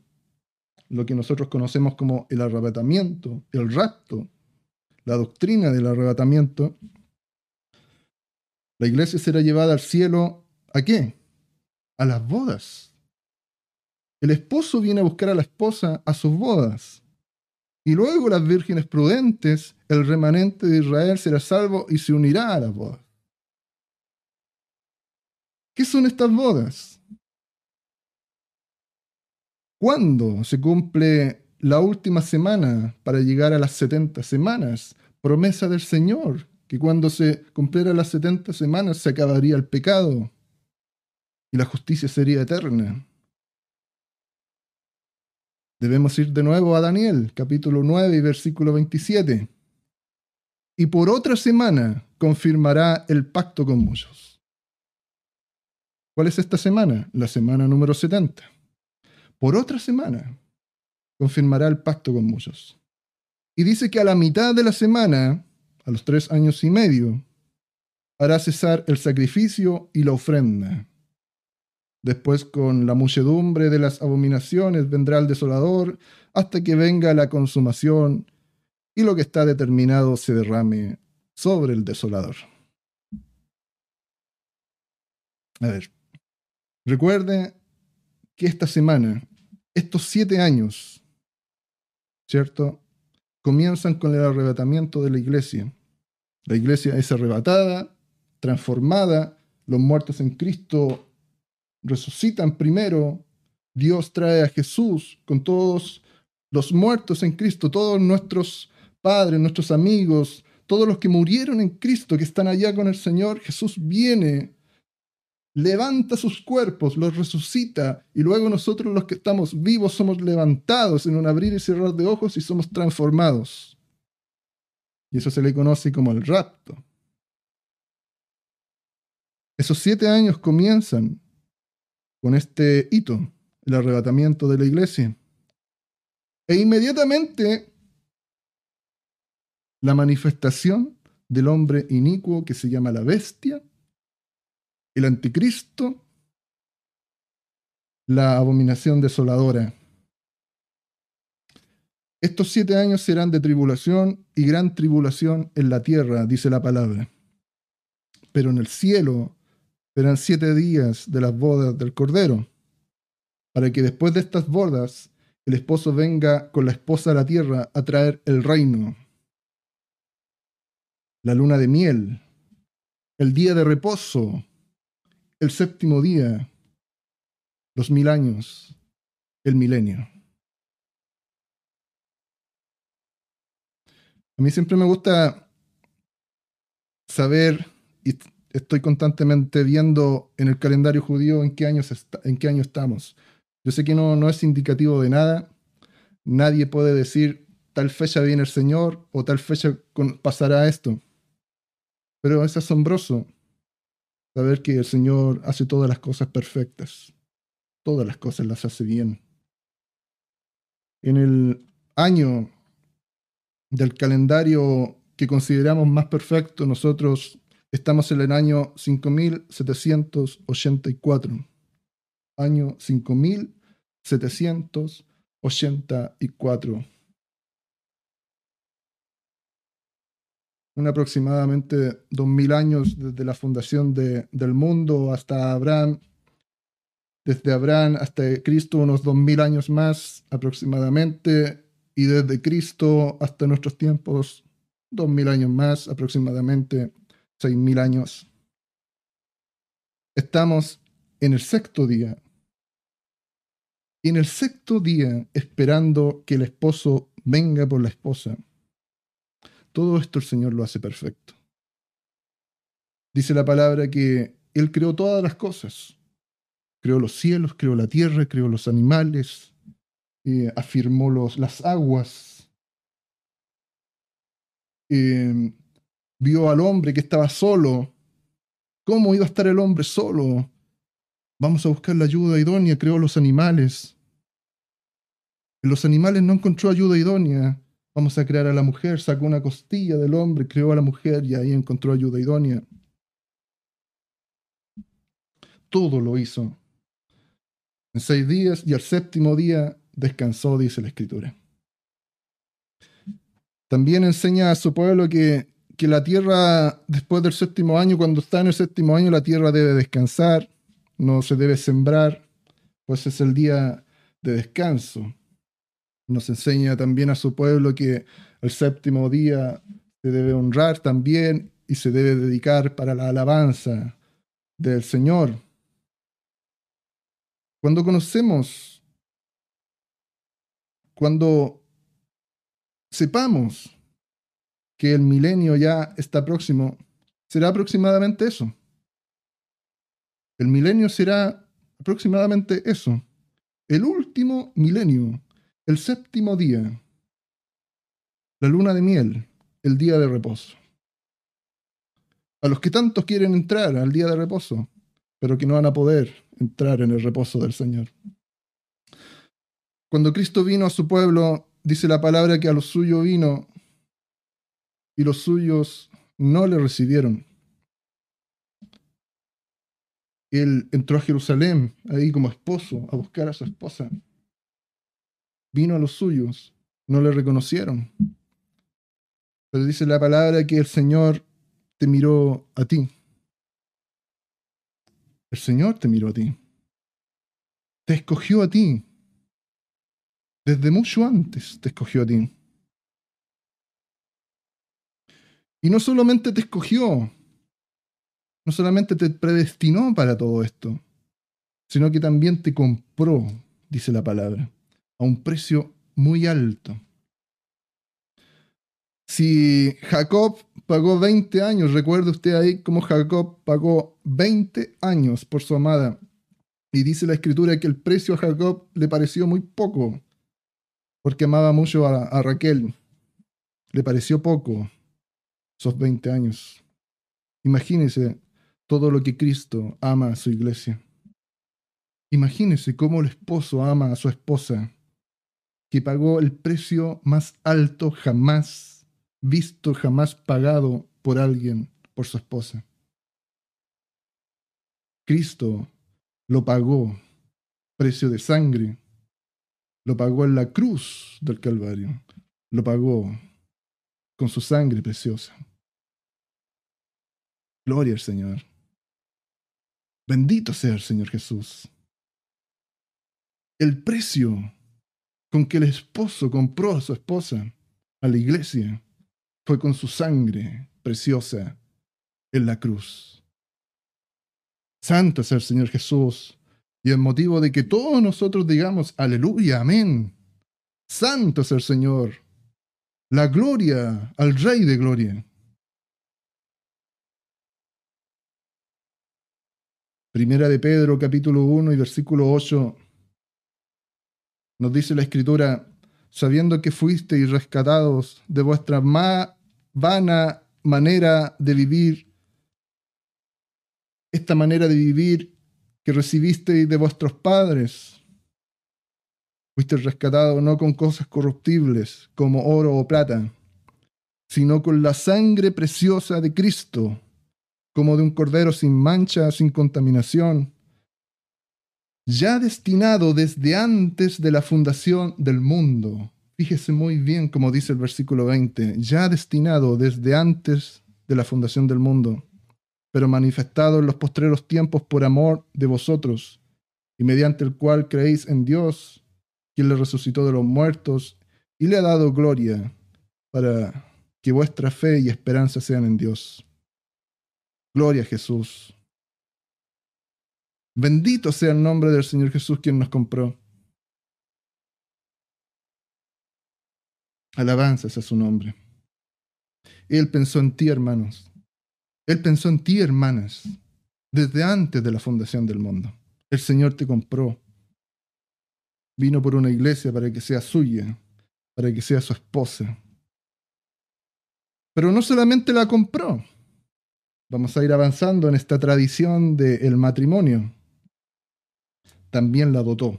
lo que nosotros conocemos como el arrebatamiento, el rapto, la doctrina del arrebatamiento. La iglesia será llevada al cielo, ¿a qué? A las bodas. El esposo viene a buscar a la esposa a sus bodas. Y luego las vírgenes prudentes, el remanente de Israel será salvo y se unirá a las bodas. ¿Qué son estas bodas? ¿Cuándo se cumple la última semana para llegar a las 70 semanas? Promesa del Señor, que cuando se cumpliera las 70 semanas se acabaría el pecado y la justicia sería eterna. Debemos ir de nuevo a Daniel, capítulo 9 y versículo 27. Y por otra semana confirmará el pacto con muchos. ¿Cuál es esta semana? La semana número 70. Por otra semana confirmará el pacto con muchos. Y dice que a la mitad de la semana, a los tres años y medio, hará cesar el sacrificio y la ofrenda Después con la muchedumbre de las abominaciones vendrá el desolador hasta que venga la consumación y lo que está determinado se derrame sobre el desolador. A ver, recuerde que esta semana, estos siete años, ¿cierto? Comienzan con el arrebatamiento de la iglesia. La iglesia es arrebatada, transformada, los muertos en Cristo resucitan primero, Dios trae a Jesús con todos los muertos en Cristo, todos nuestros padres, nuestros amigos, todos los que murieron en Cristo, que están allá con el Señor, Jesús viene levanta sus cuerpos, los resucita, y luego nosotros los que estamos vivos somos levantados en un abrir y cerrar de ojos y somos transformados. Y eso se le conoce como el rapto. Esos siete años comienzan con este hito, el arrebatamiento de la iglesia. E inmediatamente la manifestación del hombre inicuo que se llama la bestia el anticristo, la abominación desoladora. Estos siete años serán de tribulación y gran tribulación en la tierra, dice la palabra. Pero en el cielo serán siete días de las bodas del Cordero, para que después de estas bodas el esposo venga con la esposa a la tierra a traer el reino. La luna de miel, el día de reposo, el séptimo día, los mil años, el milenio. A mí siempre me gusta saber, y estoy constantemente viendo en el calendario judío en qué, años en qué año estamos. Yo sé que no, no es indicativo de nada. Nadie puede decir tal fecha viene el Señor o tal fecha pasará esto. Pero es asombroso Saber que el Señor hace todas las cosas perfectas. Todas las cosas las hace bien. En el año del calendario que consideramos más perfecto, nosotros estamos en el año 5784. Año 5784. Un aproximadamente 2000 años desde la fundación de, del mundo hasta Abraham, desde Abraham hasta Cristo unos 2000 años más aproximadamente, y desde Cristo hasta nuestros tiempos 2000 años más aproximadamente, 6000 años. Estamos en el sexto día. Y en el sexto día esperando que el esposo venga por la esposa. Todo esto el Señor lo hace perfecto. Dice la palabra que Él creó todas las cosas. Creó los cielos, creó la tierra, creó los animales, eh, afirmó los, las aguas. Eh, vio al hombre que estaba solo. ¿Cómo iba a estar el hombre solo? Vamos a buscar la ayuda idónea, creó los animales. En los animales no encontró ayuda idónea. Vamos a crear a la mujer, sacó una costilla del hombre, creó a la mujer y ahí encontró ayuda idónea. Todo lo hizo. En seis días y al séptimo día descansó, dice la escritura. También enseña a su pueblo que, que la tierra, después del séptimo año, cuando está en el séptimo año, la tierra debe descansar, no se debe sembrar, pues es el día de descanso. Nos enseña también a su pueblo que el séptimo día se debe honrar también y se debe dedicar para la alabanza del Señor. Cuando conocemos, cuando sepamos que el milenio ya está próximo, será aproximadamente eso. El milenio será aproximadamente eso. El último milenio el séptimo día, la luna de miel, el día de reposo. A los que tantos quieren entrar al día de reposo, pero que no van a poder entrar en el reposo del Señor. Cuando Cristo vino a su pueblo, dice la palabra que a los suyos vino y los suyos no le recibieron. Él entró a Jerusalén ahí como esposo a buscar a su esposa vino a los suyos, no le reconocieron. Pero dice la palabra que el Señor te miró a ti. El Señor te miró a ti. Te escogió a ti. Desde mucho antes te escogió a ti. Y no solamente te escogió, no solamente te predestinó para todo esto, sino que también te compró, dice la palabra a un precio muy alto. Si Jacob pagó 20 años, recuerde usted ahí cómo Jacob pagó 20 años por su amada. Y dice la escritura que el precio a Jacob le pareció muy poco, porque amaba mucho a, a Raquel. Le pareció poco esos 20 años. Imagínese todo lo que Cristo ama a su iglesia. Imagínese cómo el esposo ama a su esposa, que pagó el precio más alto jamás visto, jamás pagado por alguien, por su esposa. Cristo lo pagó, precio de sangre, lo pagó en la cruz del Calvario, lo pagó con su sangre preciosa. Gloria al Señor. Bendito sea el Señor Jesús. El precio con que el esposo compró a su esposa, a la iglesia, fue con su sangre preciosa en la cruz. Santo es el Señor Jesús, y el motivo de que todos nosotros digamos, aleluya, amén. Santo es el Señor. La gloria al Rey de Gloria. Primera de Pedro, capítulo 1 y versículo 8, nos dice la Escritura, sabiendo que fuisteis rescatados de vuestra vana manera de vivir, esta manera de vivir que recibisteis de vuestros padres. Fuisteis rescatados no con cosas corruptibles como oro o plata, sino con la sangre preciosa de Cristo como de un cordero sin mancha, sin contaminación, ya destinado desde antes de la fundación del mundo. Fíjese muy bien como dice el versículo 20, ya destinado desde antes de la fundación del mundo, pero manifestado en los postreros tiempos por amor de vosotros, y mediante el cual creéis en Dios, quien le resucitó de los muertos y le ha dado gloria, para que vuestra fe y esperanza sean en Dios. Gloria a Jesús. Bendito sea el nombre del Señor Jesús quien nos compró. Alabanzas a su nombre. Él pensó en ti, hermanos. Él pensó en ti, hermanas, desde antes de la fundación del mundo. El Señor te compró. Vino por una iglesia para que sea suya, para que sea su esposa. Pero no solamente la compró, Vamos a ir avanzando en esta tradición del matrimonio. También la dotó.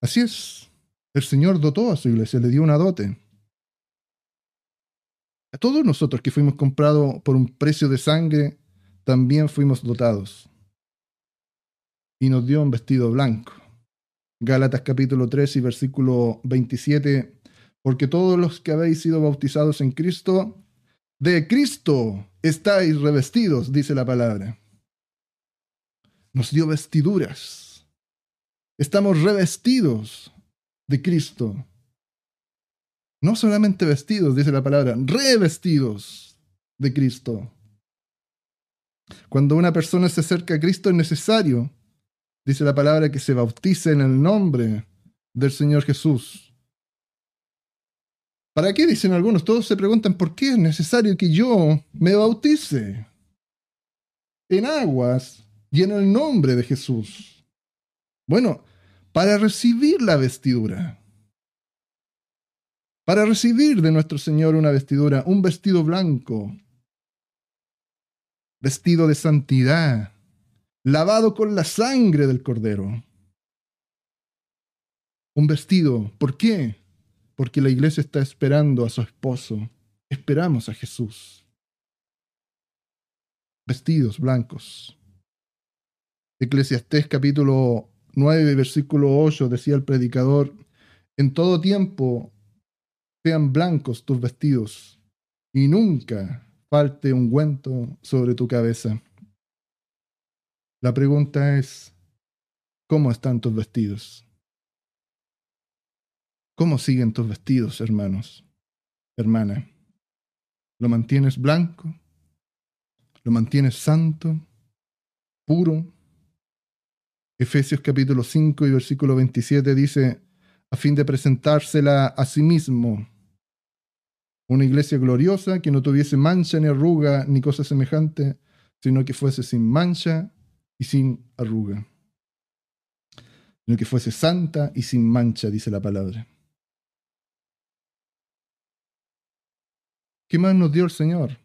Así es. El Señor dotó a su iglesia, le dio una dote. A todos nosotros que fuimos comprados por un precio de sangre, también fuimos dotados. Y nos dio un vestido blanco. Gálatas capítulo 3 y versículo 27. Porque todos los que habéis sido bautizados en Cristo, de Cristo estáis revestidos, dice la palabra. Nos dio vestiduras. Estamos revestidos de Cristo. No solamente vestidos, dice la palabra, revestidos de Cristo. Cuando una persona se acerca a Cristo es necesario, dice la palabra, que se bautice en el nombre del Señor Jesús. ¿Para qué? Dicen algunos. Todos se preguntan por qué es necesario que yo me bautice en aguas y en el nombre de Jesús. Bueno, para recibir la vestidura. Para recibir de nuestro Señor una vestidura, un vestido blanco, vestido de santidad, lavado con la sangre del cordero. Un vestido, ¿por qué? porque la iglesia está esperando a su esposo. Esperamos a Jesús. Vestidos blancos. Eclesiastés capítulo 9, versículo 8 decía el predicador, en todo tiempo sean blancos tus vestidos y nunca falte ungüento sobre tu cabeza. La pregunta es, ¿cómo están tus vestidos? ¿Cómo siguen tus vestidos, hermanos? Hermana, ¿lo mantienes blanco? ¿Lo mantienes santo? ¿Puro? Efesios capítulo 5 y versículo 27 dice, a fin de presentársela a sí mismo, Una iglesia gloriosa que no tuviese mancha ni arruga ni cosa semejante, sino que fuese sin mancha y sin arruga. Sino que fuese santa y sin mancha, dice la palabra. ¿Qué más nos dio el Señor?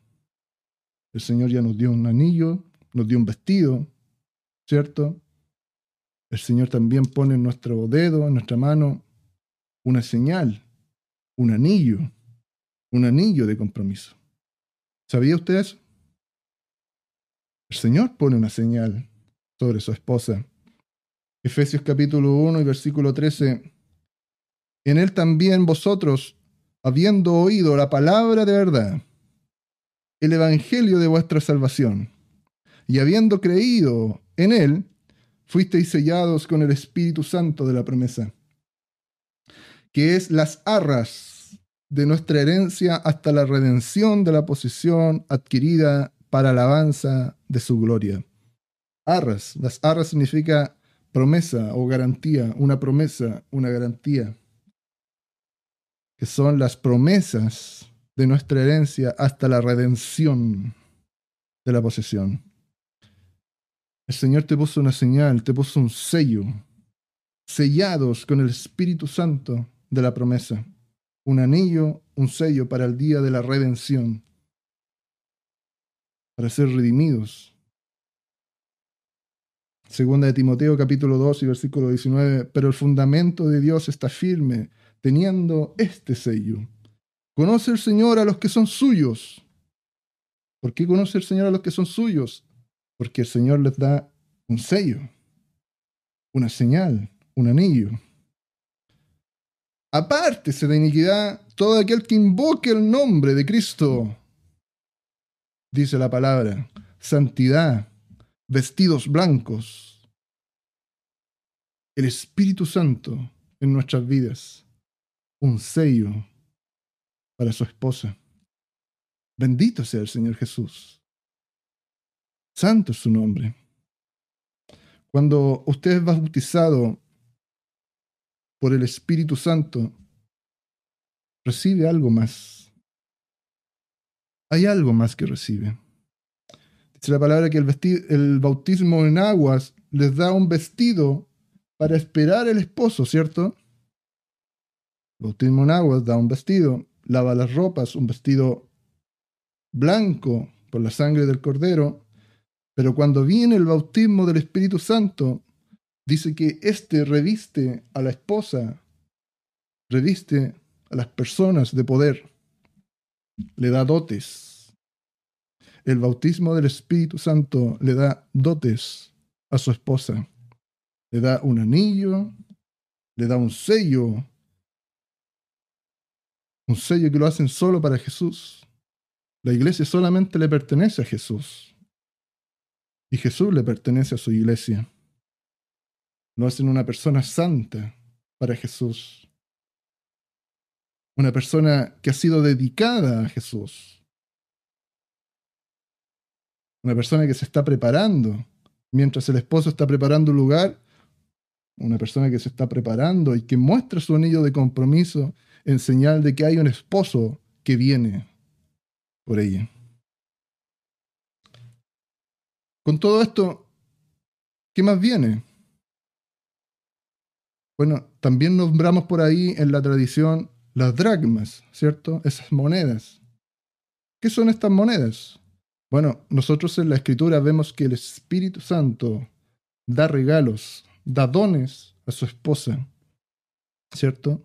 El Señor ya nos dio un anillo, nos dio un vestido, ¿cierto? El Señor también pone en nuestro dedo, en nuestra mano, una señal, un anillo, un anillo de compromiso. ¿Sabía usted eso? El Señor pone una señal sobre su esposa. Efesios capítulo 1 y versículo 13. En él también vosotros, habiendo oído la palabra de verdad, el evangelio de vuestra salvación, y habiendo creído en él, fuisteis sellados con el Espíritu Santo de la promesa, que es las arras de nuestra herencia hasta la redención de la posición adquirida para alabanza de su gloria. Arras, las arras significa promesa o garantía, una promesa, una garantía, que son las promesas de nuestra herencia hasta la redención de la posesión. El Señor te puso una señal, te puso un sello, sellados con el Espíritu Santo de la promesa, un anillo, un sello para el día de la redención, para ser redimidos. Segunda de Timoteo capítulo 2 y versículo 19, pero el fundamento de Dios está firme, teniendo este sello. Conoce el Señor a los que son suyos. ¿Por qué conoce el Señor a los que son suyos? Porque el Señor les da un sello, una señal, un anillo. Apártese de iniquidad todo aquel que invoque el nombre de Cristo, dice la palabra, santidad, vestidos blancos, el Espíritu Santo en nuestras vidas, un sello para su esposa. Bendito sea el Señor Jesús. Santo es su nombre. Cuando usted es bautizado por el Espíritu Santo, recibe algo más. Hay algo más que recibe. Dice la palabra que el, el bautismo en aguas les da un vestido para esperar el esposo, ¿cierto? El bautismo en aguas da un vestido, lava las ropas, un vestido blanco por la sangre del cordero, pero cuando viene el bautismo del Espíritu Santo, dice que éste reviste a la esposa, reviste a las personas de poder, le da dotes. El bautismo del Espíritu Santo le da dotes a su esposa. Le da un anillo, le da un sello, un sello que lo hacen solo para Jesús. La iglesia solamente le pertenece a Jesús. Y Jesús le pertenece a su iglesia. Lo hacen una persona santa para Jesús. Una persona que ha sido dedicada a Jesús. Una persona que se está preparando. Mientras el esposo está preparando un lugar, una persona que se está preparando y que muestra su anillo de compromiso en señal de que hay un esposo que viene por ella. Con todo esto, ¿qué más viene? Bueno, también nombramos por ahí en la tradición las dracmas, ¿cierto? Esas monedas. ¿Qué son estas monedas? Bueno, nosotros en la escritura vemos que el Espíritu Santo da regalos, da dones a su esposa, ¿cierto?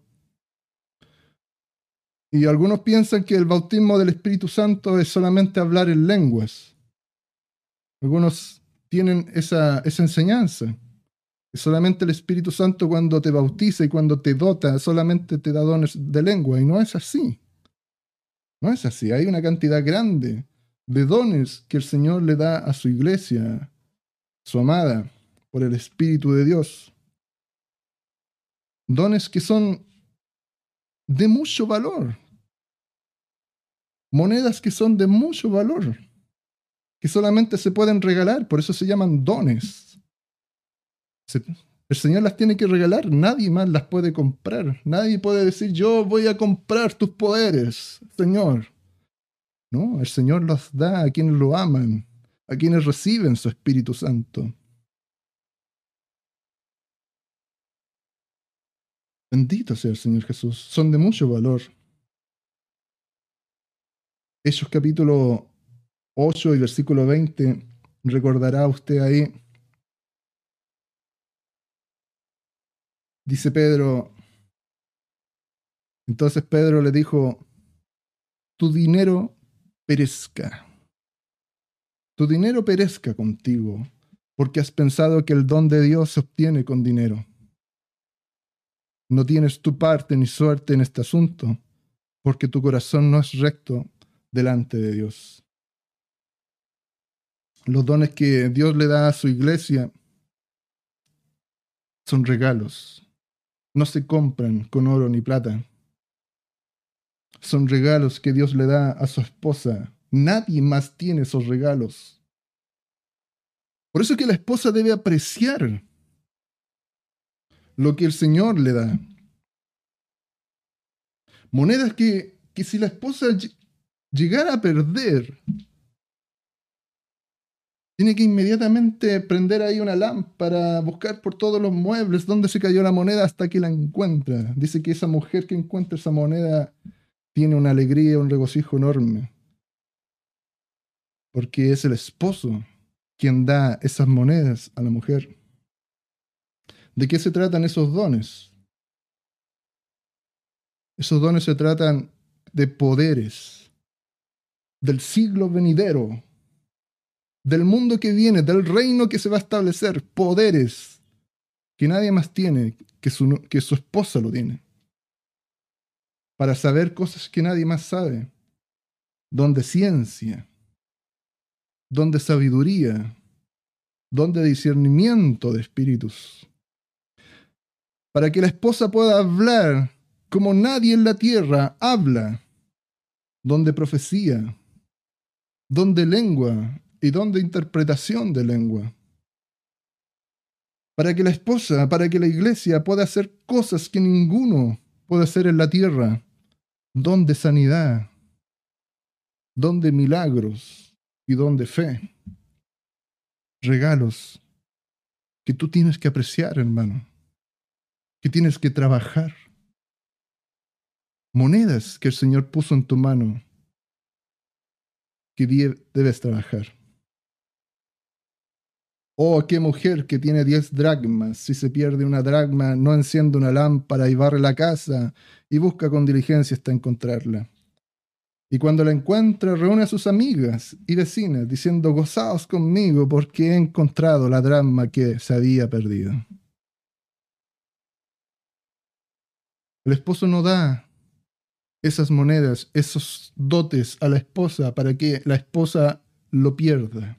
Y algunos piensan que el bautismo del Espíritu Santo es solamente hablar en lenguas. Algunos tienen esa, esa enseñanza. Que solamente el Espíritu Santo cuando te bautiza y cuando te dota, solamente te da dones de lengua. Y no es así. No es así. Hay una cantidad grande de dones que el Señor le da a su iglesia, su amada, por el Espíritu de Dios. Dones que son de mucho valor. Monedas que son de mucho valor que solamente se pueden regalar, por eso se llaman dones. El Señor las tiene que regalar, nadie más las puede comprar. Nadie puede decir, yo voy a comprar tus poderes, Señor. No, el Señor los da a quienes lo aman, a quienes reciben su Espíritu Santo. Bendito sea el Señor Jesús, son de mucho valor. Hechos capítulo 8 y versículo 20, recordará usted ahí. Dice Pedro, entonces Pedro le dijo, tu dinero perezca, tu dinero perezca contigo, porque has pensado que el don de Dios se obtiene con dinero. No tienes tu parte ni suerte en este asunto, porque tu corazón no es recto delante de Dios. Los dones que Dios le da a su iglesia son regalos. No se compran con oro ni plata. Son regalos que Dios le da a su esposa. Nadie más tiene esos regalos. Por eso es que la esposa debe apreciar lo que el Señor le da. Monedas que, que si la esposa llegara a perder, tiene que inmediatamente prender ahí una lámpara, buscar por todos los muebles dónde se cayó la moneda hasta que la encuentra. Dice que esa mujer que encuentra esa moneda tiene una alegría, un regocijo enorme. Porque es el esposo quien da esas monedas a la mujer. ¿De qué se tratan esos dones? Esos dones se tratan de poderes del siglo venidero, del mundo que viene, del reino que se va a establecer, poderes que nadie más tiene, que su, que su esposa lo tiene, para saber cosas que nadie más sabe, donde ciencia, donde sabiduría, donde discernimiento de espíritus, para que la esposa pueda hablar como nadie en la tierra habla, donde profecía, donde lengua y donde interpretación de lengua. Para que la esposa, para que la iglesia pueda hacer cosas que ninguno puede hacer en la tierra, donde sanidad, donde milagros y donde fe. Regalos que tú tienes que apreciar, hermano que tienes que trabajar. Monedas que el Señor puso en tu mano que debes trabajar. Oh, qué mujer que tiene diez dragmas. Si se pierde una dragma, no enciende una lámpara y barre la casa y busca con diligencia hasta encontrarla. Y cuando la encuentra, reúne a sus amigas y vecinas, diciendo, gozaos conmigo porque he encontrado la dragma que se había perdido. El esposo no da esas monedas, esos dotes a la esposa para que la esposa lo pierda,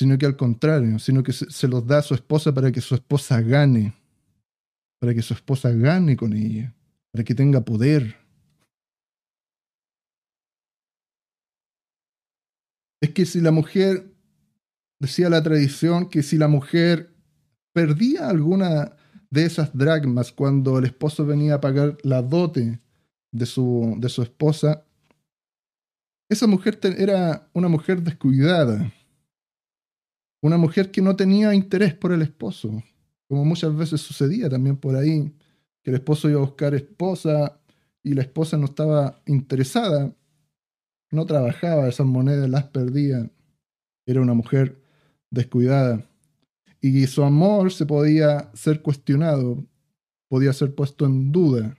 sino que al contrario, sino que se, los da a su esposa para que su esposa gane, para que su esposa gane con ella, para que tenga poder. Es que si la mujer, decía la tradición, que si la mujer perdía alguna de esas dragmas cuando el esposo venía a pagar la dote de su, de su esposa, esa mujer era una mujer descuidada, una mujer que no tenía interés por el esposo, como muchas veces sucedía también por ahí, que el esposo iba a buscar esposa y la esposa no estaba interesada, no trabajaba, esas monedas las perdía, era una mujer descuidada y su amor se podía ser cuestionado, podía ser puesto en duda,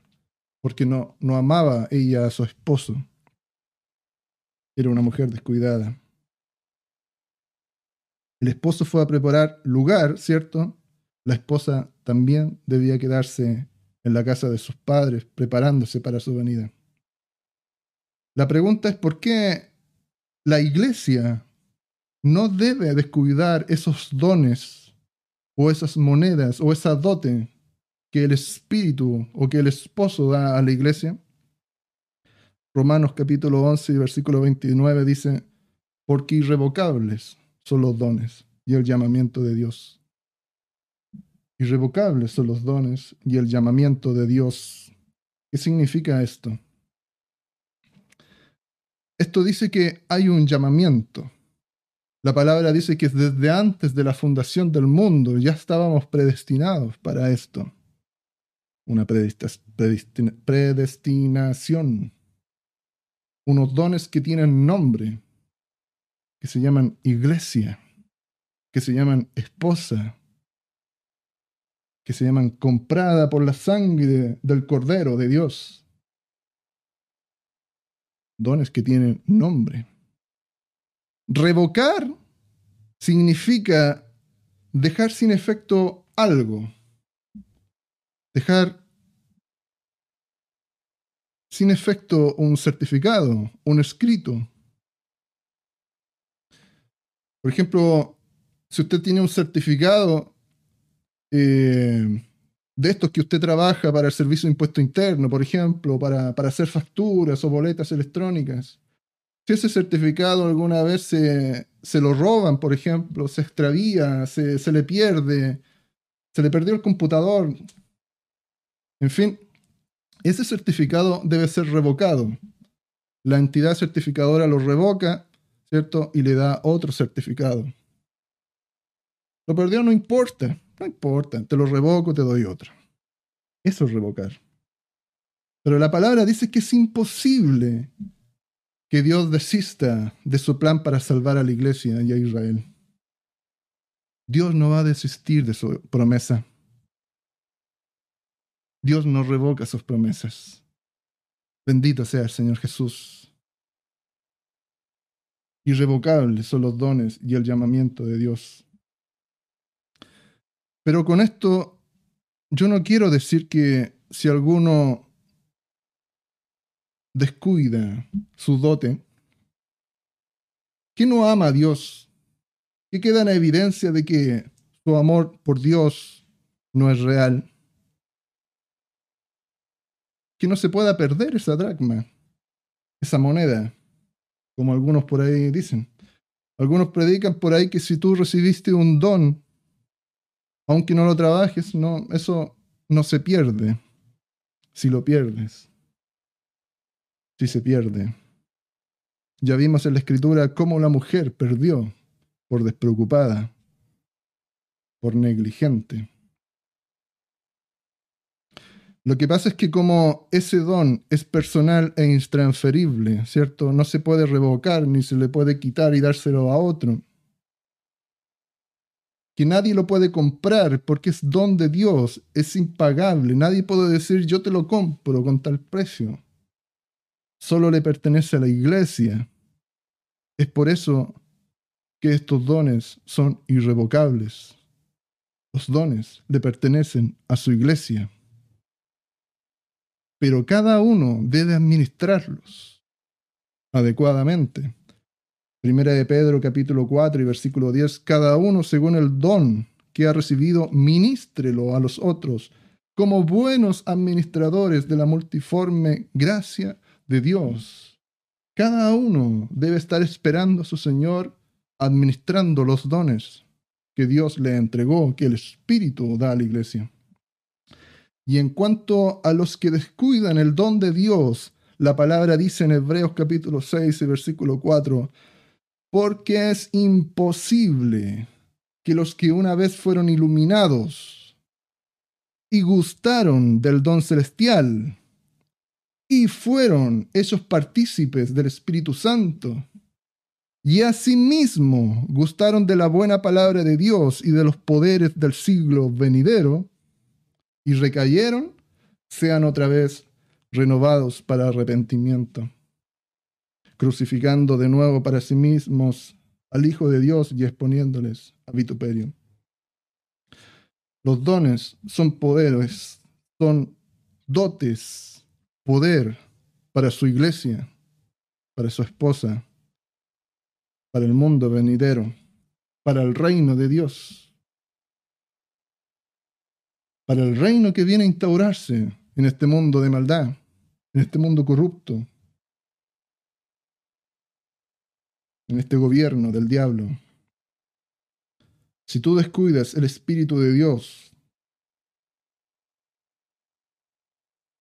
porque no, no amaba ella a su esposo. Era una mujer descuidada. El esposo fue a preparar lugar, ¿cierto? La esposa también debía quedarse en la casa de sus padres, preparándose para su venida. La pregunta es por qué la iglesia no debe descuidar esos dones o esas monedas o esa dote que el espíritu o que el esposo da a la iglesia. Romanos capítulo 11 versículo 29 dice, porque irrevocables son los dones y el llamamiento de Dios. Irrevocables son los dones y el llamamiento de Dios. ¿Qué significa esto? Esto dice que hay un llamamiento. La palabra dice que desde antes de la fundación del mundo ya estábamos predestinados para esto. Una predestinación. Unos dones que tienen nombre, que se llaman iglesia, que se llaman esposa, que se llaman comprada por la sangre del Cordero de Dios. Dones que tienen nombre. Revocar significa dejar sin efecto algo. Dejar sin efecto un certificado, un escrito. Por ejemplo, si usted tiene un certificado eh, de estos que usted trabaja para el servicio de impuesto interno, por ejemplo, para, para hacer facturas o boletas electrónicas, si ese certificado alguna vez se, se lo roban, por ejemplo, se extravía, se, se le pierde, se le perdió el computador, en fin, ese certificado debe ser revocado. La entidad certificadora lo revoca, ¿cierto? Y le da otro certificado. Lo perdió, no importa, no importa, te lo revoco, te doy otro. Eso es revocar. Pero la palabra dice que es imposible que Dios desista de su plan para salvar a la iglesia y a Israel. Dios no va a desistir de su promesa. Dios no revoca sus promesas. Bendito sea el Señor Jesús. Irrevocables son los dones y el llamamiento de Dios. Pero con esto yo no quiero decir que si alguno descuida su dote, que no ama a Dios, que queda en evidencia de que su amor por Dios no es real, que no se pueda perder esa dracma, esa moneda, como algunos por ahí dicen. Algunos predican por ahí que si tú recibiste un don aunque no lo trabajes, no, eso no se pierde. Si lo pierdes. Si se pierde. Ya vimos en la escritura cómo la mujer perdió por despreocupada, por negligente. Lo que pasa es que como ese don es personal e intransferible, ¿cierto? No se puede revocar ni se le puede quitar y dárselo a otro que nadie lo puede comprar porque es don de Dios, es impagable. Nadie puede decir yo te lo compro con tal precio. Solo le pertenece a la iglesia. Es por eso que estos dones son irrevocables. Los dones le pertenecen a su iglesia. Pero cada uno debe administrarlos adecuadamente. Primera de Pedro capítulo 4 y versículo 10, cada uno según el don que ha recibido, ministrelo a los otros como buenos administradores de la multiforme gracia de Dios. Cada uno debe estar esperando a su Señor administrando los dones que Dios le entregó, que el Espíritu da a la iglesia. Y en cuanto a los que descuidan el don de Dios, la palabra dice en Hebreos capítulo 6 y versículo 4, porque es imposible que los que una vez fueron iluminados y gustaron del don celestial y fueron esos partícipes del Espíritu Santo, y asimismo gustaron de la buena palabra de Dios y de los poderes del siglo venidero, y recayeron, sean otra vez renovados para arrepentimiento crucificando de nuevo para sí mismos al Hijo de Dios y exponiéndoles a vituperio. Los dones son poderes, son dotes, poder para su iglesia, para su esposa, para el mundo venidero, para el reino de Dios, para el reino que viene a instaurarse en este mundo de maldad, en este mundo corrupto, en este gobierno del diablo. Si tú descuidas el Espíritu de Dios,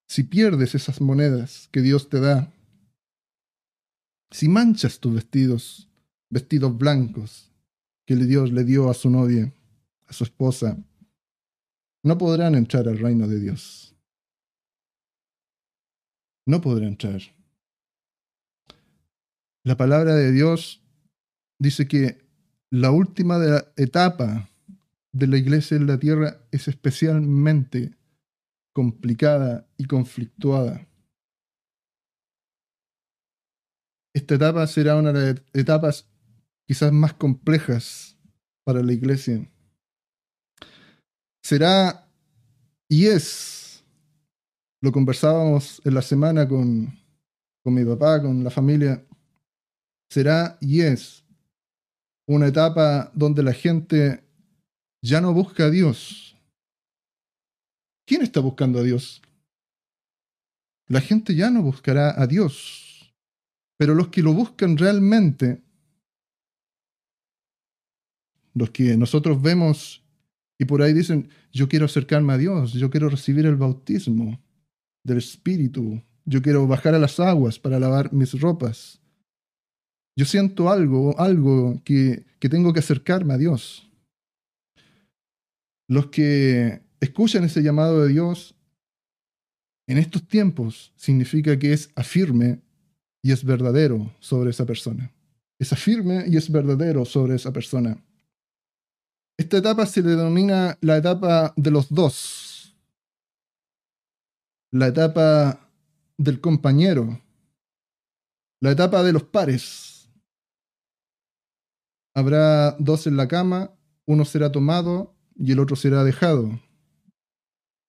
si pierdes esas monedas que Dios te da, si manchas tus vestidos, vestidos blancos que Dios le dio a su novia, a su esposa, no podrán entrar al reino de Dios. No podrán entrar. La palabra de Dios dice que la última etapa de la iglesia en la tierra es especialmente complicada y conflictuada. Esta etapa será una de las etapas quizás más complejas para la iglesia. Será y es, lo conversábamos en la semana con, con mi papá, con la familia, será y es una etapa donde la gente ya no busca a Dios. ¿Quién está buscando a Dios? La gente ya no buscará a Dios, pero los que lo buscan realmente, los que nosotros vemos y por ahí dicen, yo quiero acercarme a Dios, yo quiero recibir el bautismo del Espíritu, yo quiero bajar a las aguas para lavar mis ropas. Yo siento algo, algo que, que tengo que acercarme a Dios. Los que escuchan ese llamado de Dios en estos tiempos significa que es afirme y es verdadero sobre esa persona. Es afirme y es verdadero sobre esa persona. Esta etapa se denomina la etapa de los dos. La etapa del compañero. La etapa de los pares. Habrá dos en la cama, uno será tomado y el otro será dejado.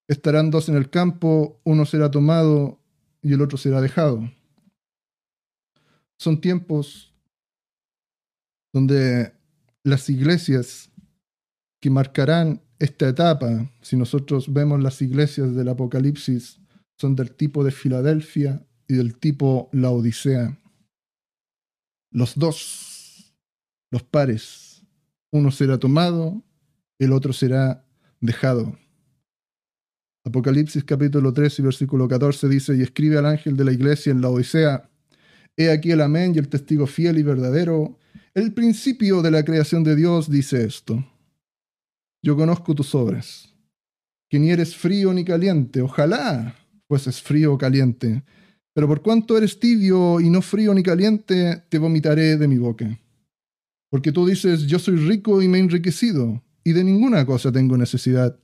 Estarán dos en el campo, uno será tomado y el otro será dejado. Son tiempos donde las iglesias que marcarán esta etapa, si nosotros vemos las iglesias del Apocalipsis, son del tipo de Filadelfia y del tipo La Odisea. Los dos, los pares, uno será tomado el otro será dejado. Apocalipsis capítulo 3 y versículo 14 dice, y escribe al ángel de la iglesia en la Odisea, He aquí el amén y el testigo fiel y verdadero, el principio de la creación de Dios dice esto. Yo conozco tus obras, que ni eres frío ni caliente, ojalá fueses frío o caliente, pero por cuanto eres tibio y no frío ni caliente, te vomitaré de mi boca. Porque tú dices, yo soy rico y me he enriquecido y de ninguna cosa tengo necesidad.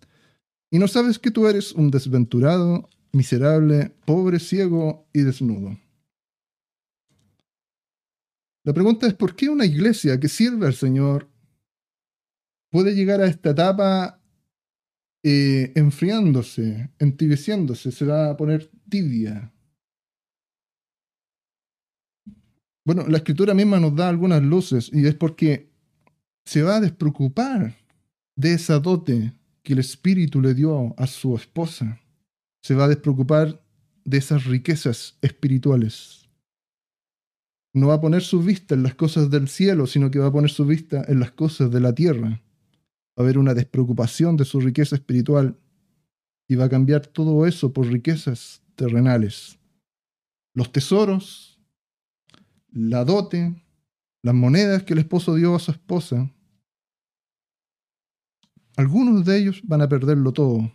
Y no sabes que tú eres un desventurado, miserable, pobre, ciego y desnudo. La pregunta es, ¿por qué una iglesia que sirve al Señor puede llegar a esta etapa eh, enfriándose, entibieciéndose, se va a poner tibia? Bueno, la escritura misma nos da algunas luces y es porque se va a despreocupar de esa dote que el Espíritu le dio a su esposa. Se va a despreocupar de esas riquezas espirituales. No va a poner su vista en las cosas del cielo, sino que va a poner su vista en las cosas de la tierra. Va a haber una despreocupación de su riqueza espiritual y va a cambiar todo eso por riquezas terrenales. Los tesoros, la dote, las monedas que el esposo dio a su esposa, algunos de ellos van a perderlo todo.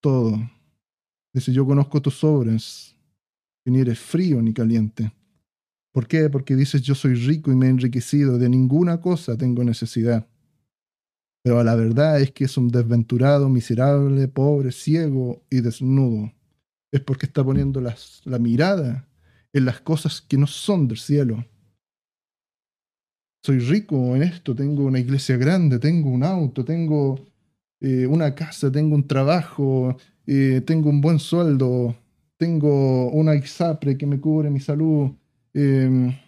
Todo. Dice, yo conozco tus obras, que ni eres frío ni caliente. ¿Por qué? Porque dices, yo soy rico y me he enriquecido, de ninguna cosa tengo necesidad. Pero la verdad es que es un desventurado, miserable, pobre, ciego y desnudo. Es porque está poniendo la mirada en las cosas que no son del cielo soy rico en esto, tengo una iglesia grande, tengo un auto, tengo eh, una casa, tengo un trabajo, eh, tengo un buen sueldo, tengo una ISAPRE que me cubre mi salud, em,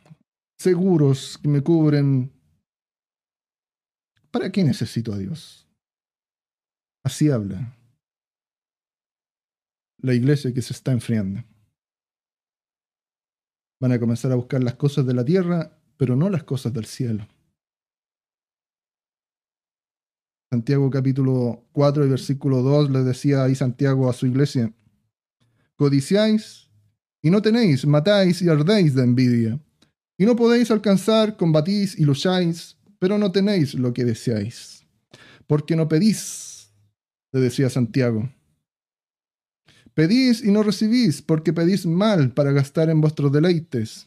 seguros que me cubren. ¿Para qué necesito a Dios? Así habla la iglesia que se está enfriando. Van a comenzar a buscar las cosas de la tierra pero no las cosas del cielo. Santiago capítulo 4 y versículo 2 le decía ahí Santiago a su iglesia, codiciáis y no tenéis, matáis y ardéis de envidia, y no podéis alcanzar, combatís y lucháis, pero no tenéis lo que deseáis, porque no pedís, le decía Santiago. Pedís y no recibís, porque pedís mal para gastar en vuestros deleites.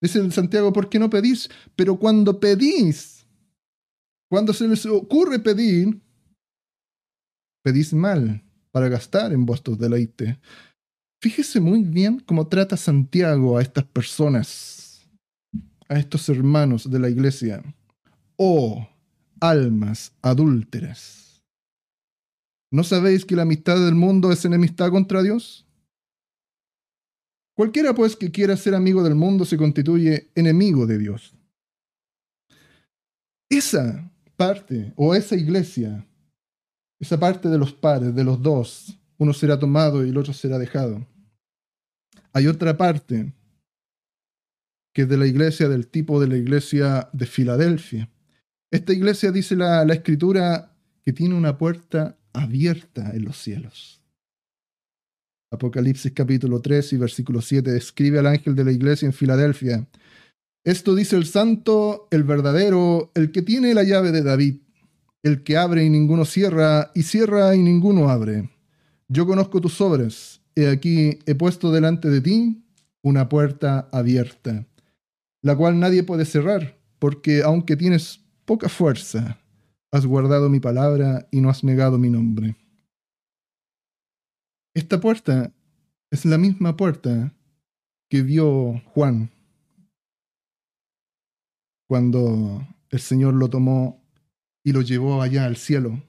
Dice Santiago, ¿por qué no pedís? Pero cuando pedís, cuando se les ocurre pedir, pedís mal para gastar en vuestros deleites. Fíjese muy bien cómo trata Santiago a estas personas, a estos hermanos de la iglesia. Oh, almas adúlteras. ¿No sabéis que la amistad del mundo es enemistad contra Dios? Cualquiera pues que quiera ser amigo del mundo se constituye enemigo de Dios. Esa parte o esa iglesia, esa parte de los pares, de los dos, uno será tomado y el otro será dejado. Hay otra parte que es de la iglesia del tipo de la iglesia de Filadelfia. Esta iglesia dice la, escritura que tiene una puerta abierta en los cielos. Apocalipsis capítulo 3 y versículo 7 describe al ángel de la iglesia en Filadelfia. Esto dice el santo, el verdadero, el que tiene la llave de David, el que abre y ninguno cierra, y cierra y ninguno abre. Yo conozco tus obras, he aquí he puesto delante de ti una puerta abierta, la cual nadie puede cerrar, porque aunque tienes poca fuerza, has guardado mi palabra y no has negado mi nombre. Esta puerta es la misma puerta que vio Juan cuando el Señor lo tomó y lo llevó allá al cielo.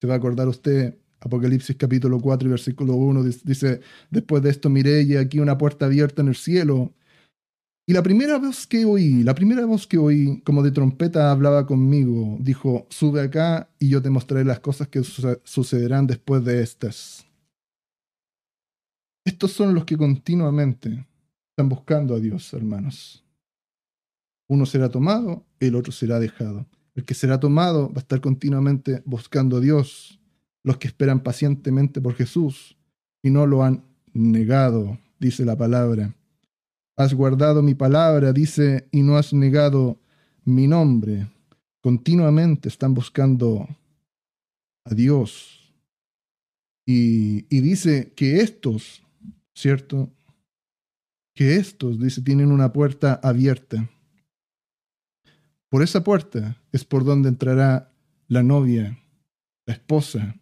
Se va a acordar usted, Apocalipsis capítulo 4 y versículo 1, dice, después de esto miré y aquí una puerta abierta en el cielo. Y la primera voz que oí, la primera voz que oí, como de trompeta, hablaba conmigo, dijo, sube acá y yo te mostraré las cosas que sucederán después de estas. Estos son los que continuamente están buscando a Dios, hermanos. Uno será tomado, el otro será dejado. El que será tomado va a estar continuamente buscando a Dios. Los que esperan pacientemente por Jesús y no lo han negado, dice la palabra. Has guardado mi palabra, dice, y no has negado mi nombre. Continuamente están buscando a Dios. Y, y dice que estos ¿cierto? Que estos, dice, tienen una puerta abierta. Por esa puerta es por donde entrará la novia, la esposa,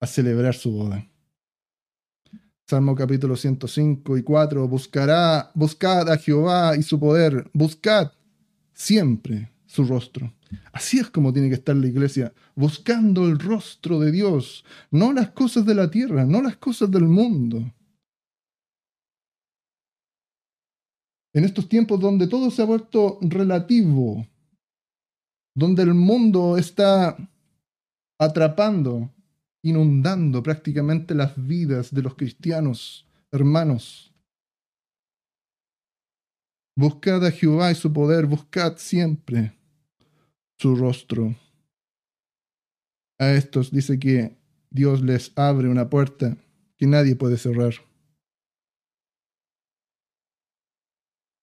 a celebrar su boda. Salmo capítulo 105 y 4, buscará, buscad a Jehová y su poder, buscad siempre su rostro. Así es como tiene que estar la iglesia, buscando el rostro de Dios, no las cosas de la tierra, no las cosas del mundo. en estos tiempos donde todo se ha vuelto relativo, donde el mundo está atrapando, inundando prácticamente las vidas de los cristianos, hermanos. Buscad a Jehová y su poder, buscad siempre su rostro. A estos dice que Dios les abre una puerta que nadie puede cerrar.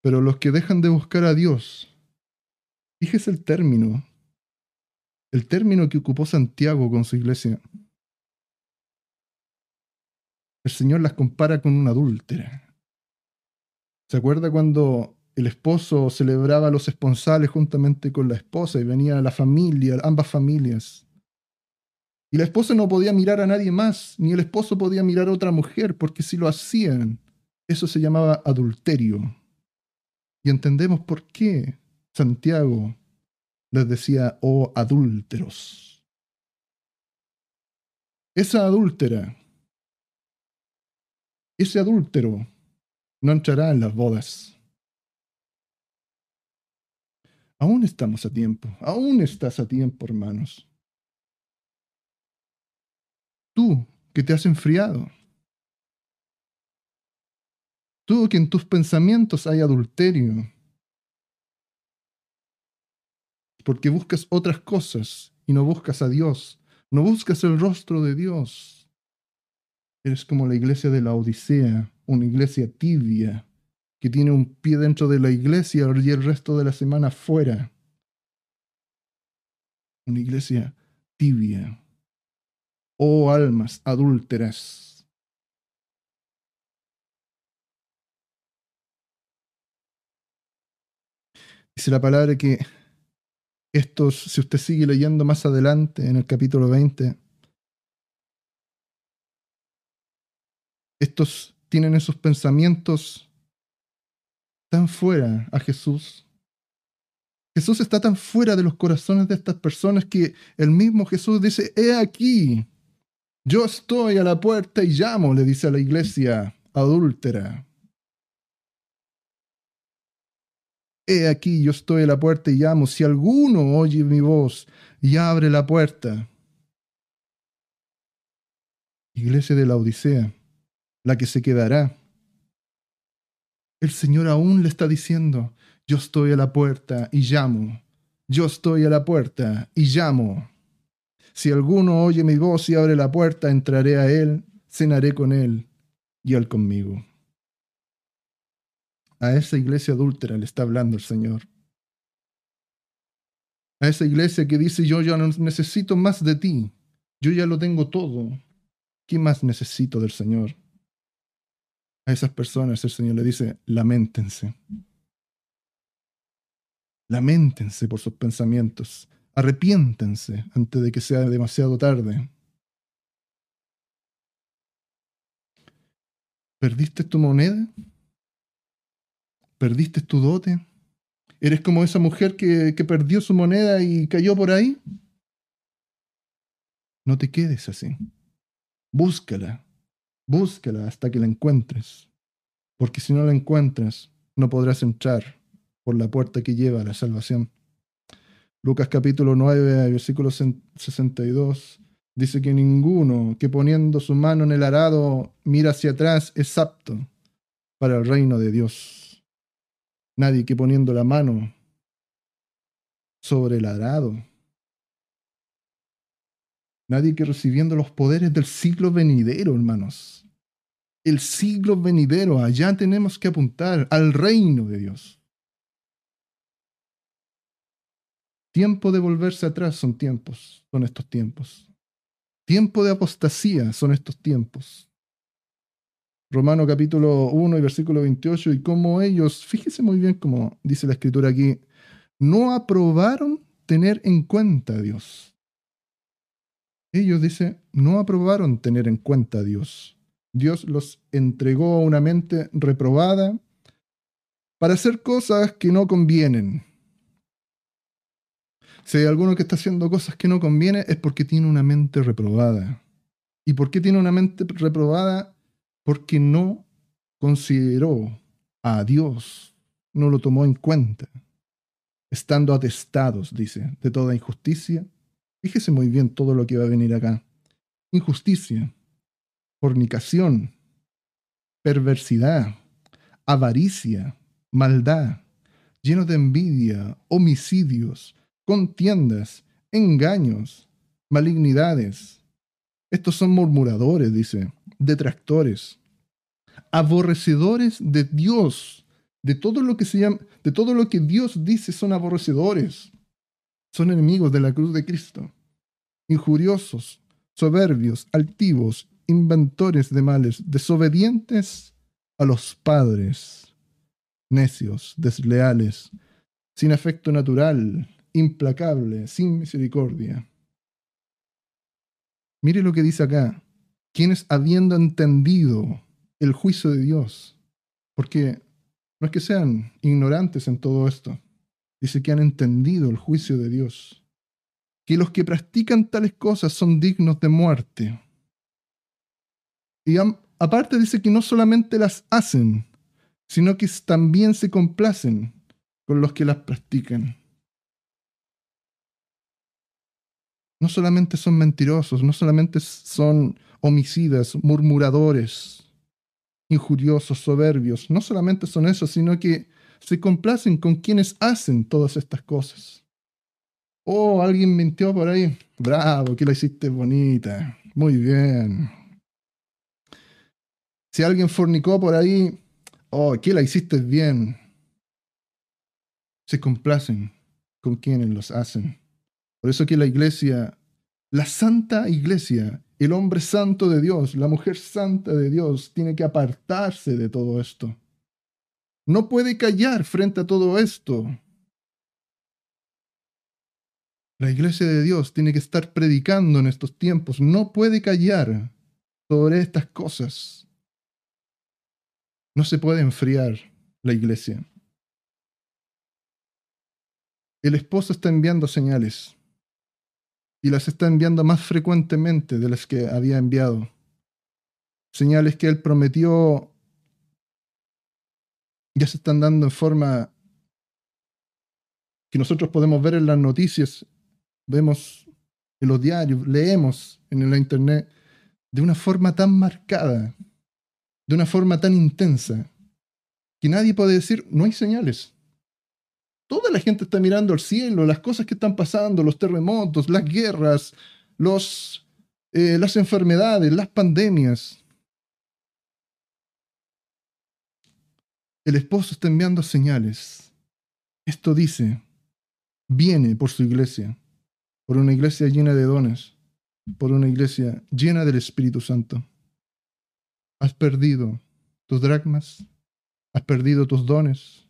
Pero los que dejan de buscar a Dios, fíjese el término, el término que ocupó Santiago con su iglesia. El Señor las compara con una adúltera. ¿Se acuerda cuando el esposo celebraba los esponsales juntamente con la esposa y venía la familia, ambas familias? Y la esposa no podía mirar a nadie más, ni el esposo podía mirar a otra mujer, porque si lo hacían, eso se llamaba adulterio. Y entendemos por qué Santiago les decía, oh adúlteros. Esa adúltera, ese adúltero, no entrará en las bodas. Aún estamos a tiempo, aún estás a tiempo, hermanos. Tú que te has enfriado, Tú que en tus pensamientos hay adulterio, porque buscas otras cosas y no buscas a Dios, no buscas el rostro de Dios. Eres como la iglesia de la Odisea, una iglesia tibia, que tiene un pie dentro de la iglesia y el resto de la semana fuera. Una iglesia tibia. Oh almas adúlteras. Dice la palabra que estos, si usted sigue leyendo más adelante en el capítulo 20, estos tienen esos pensamientos tan fuera a Jesús. Jesús está tan fuera de los corazones de estas personas que el mismo Jesús dice, he aquí, yo estoy a la puerta y llamo, le dice a la iglesia adúltera. He aquí, yo estoy a la puerta y llamo. Si alguno oye mi voz y abre la puerta. Iglesia de la Odisea, la que se quedará. El Señor aún le está diciendo, yo estoy a la puerta y llamo. Yo estoy a la puerta y llamo. Si alguno oye mi voz y abre la puerta, entraré a él, cenaré con él y él conmigo. A esa iglesia adúltera le está hablando el Señor. A esa iglesia que dice yo ya no necesito más de ti. Yo ya lo tengo todo. ¿Qué más necesito del Señor? A esas personas el Señor le dice, lamentense. Lamentense por sus pensamientos. Arrepiéntense antes de que sea demasiado tarde. ¿Perdiste tu moneda? ¿Perdiste tu dote? ¿Eres como esa mujer que, que perdió su moneda y cayó por ahí? No te quedes así. Búscala. Búscala hasta que la encuentres. Porque si no la encuentras, no podrás entrar por la puerta que lleva a la salvación. Lucas capítulo 9, versículo 62, dice que ninguno que poniendo su mano en el arado mira hacia atrás es apto para el reino de Dios. Nadie que poniendo la mano sobre el arado. Nadie que recibiendo los poderes del siglo venidero, hermanos. El siglo venidero, allá tenemos que apuntar al reino de Dios. Tiempo de volverse atrás son tiempos, son estos tiempos. Tiempo de apostasía son estos tiempos. Romano capítulo 1 y versículo 28, y como ellos, fíjese muy bien cómo dice la escritura aquí, no aprobaron tener en cuenta a Dios. Ellos, dice, no aprobaron tener en cuenta a Dios. Dios los entregó a una mente reprobada para hacer cosas que no convienen. Si hay alguno que está haciendo cosas que no convienen es porque tiene una mente reprobada. ¿Y por qué tiene una mente reprobada? porque no consideró a Dios, no lo tomó en cuenta, estando atestados, dice, de toda injusticia. Fíjese muy bien todo lo que va a venir acá. Injusticia, fornicación, perversidad, avaricia, maldad, lleno de envidia, homicidios, contiendas, engaños, malignidades. Estos son murmuradores, dice, detractores, aborrecedores de Dios, de todo lo que se llama, de todo lo que Dios dice son aborrecedores, son enemigos de la cruz de Cristo, injuriosos, soberbios, altivos, inventores de males, desobedientes a los padres, necios, desleales, sin afecto natural, implacable, sin misericordia. Mire lo que dice acá quienes habiendo entendido el juicio de Dios, porque no es que sean ignorantes en todo esto, dice que han entendido el juicio de Dios, que los que practican tales cosas son dignos de muerte. Y aparte dice que no solamente las hacen, sino que también se complacen con los que las practican. No solamente son mentirosos, no solamente son homicidas, murmuradores, injuriosos, soberbios. No solamente son esos, sino que se complacen con quienes hacen todas estas cosas. Oh, alguien mintió por ahí. Bravo, que la hiciste bonita. Muy bien. Si alguien fornicó por ahí, oh, que la hiciste bien. Se complacen con quienes los hacen. Por eso que la iglesia, la santa iglesia, el hombre santo de Dios, la mujer santa de Dios, tiene que apartarse de todo esto. No puede callar frente a todo esto. La iglesia de Dios tiene que estar predicando en estos tiempos. No puede callar sobre estas cosas. No se puede enfriar la iglesia. El esposo está enviando señales y las está enviando más frecuentemente de las que había enviado. Señales que él prometió ya se están dando en forma que nosotros podemos ver en las noticias, vemos en los diarios, leemos en la internet, de una forma tan marcada, de una forma tan intensa, que nadie puede decir, no hay señales. Toda la gente está mirando al cielo, las cosas que están pasando, los terremotos, las guerras, los, eh, las enfermedades, las pandemias. El esposo está enviando señales. Esto dice, viene por su iglesia, por una iglesia llena de dones, por una iglesia llena del Espíritu Santo. Has perdido tus dracmas, has perdido tus dones,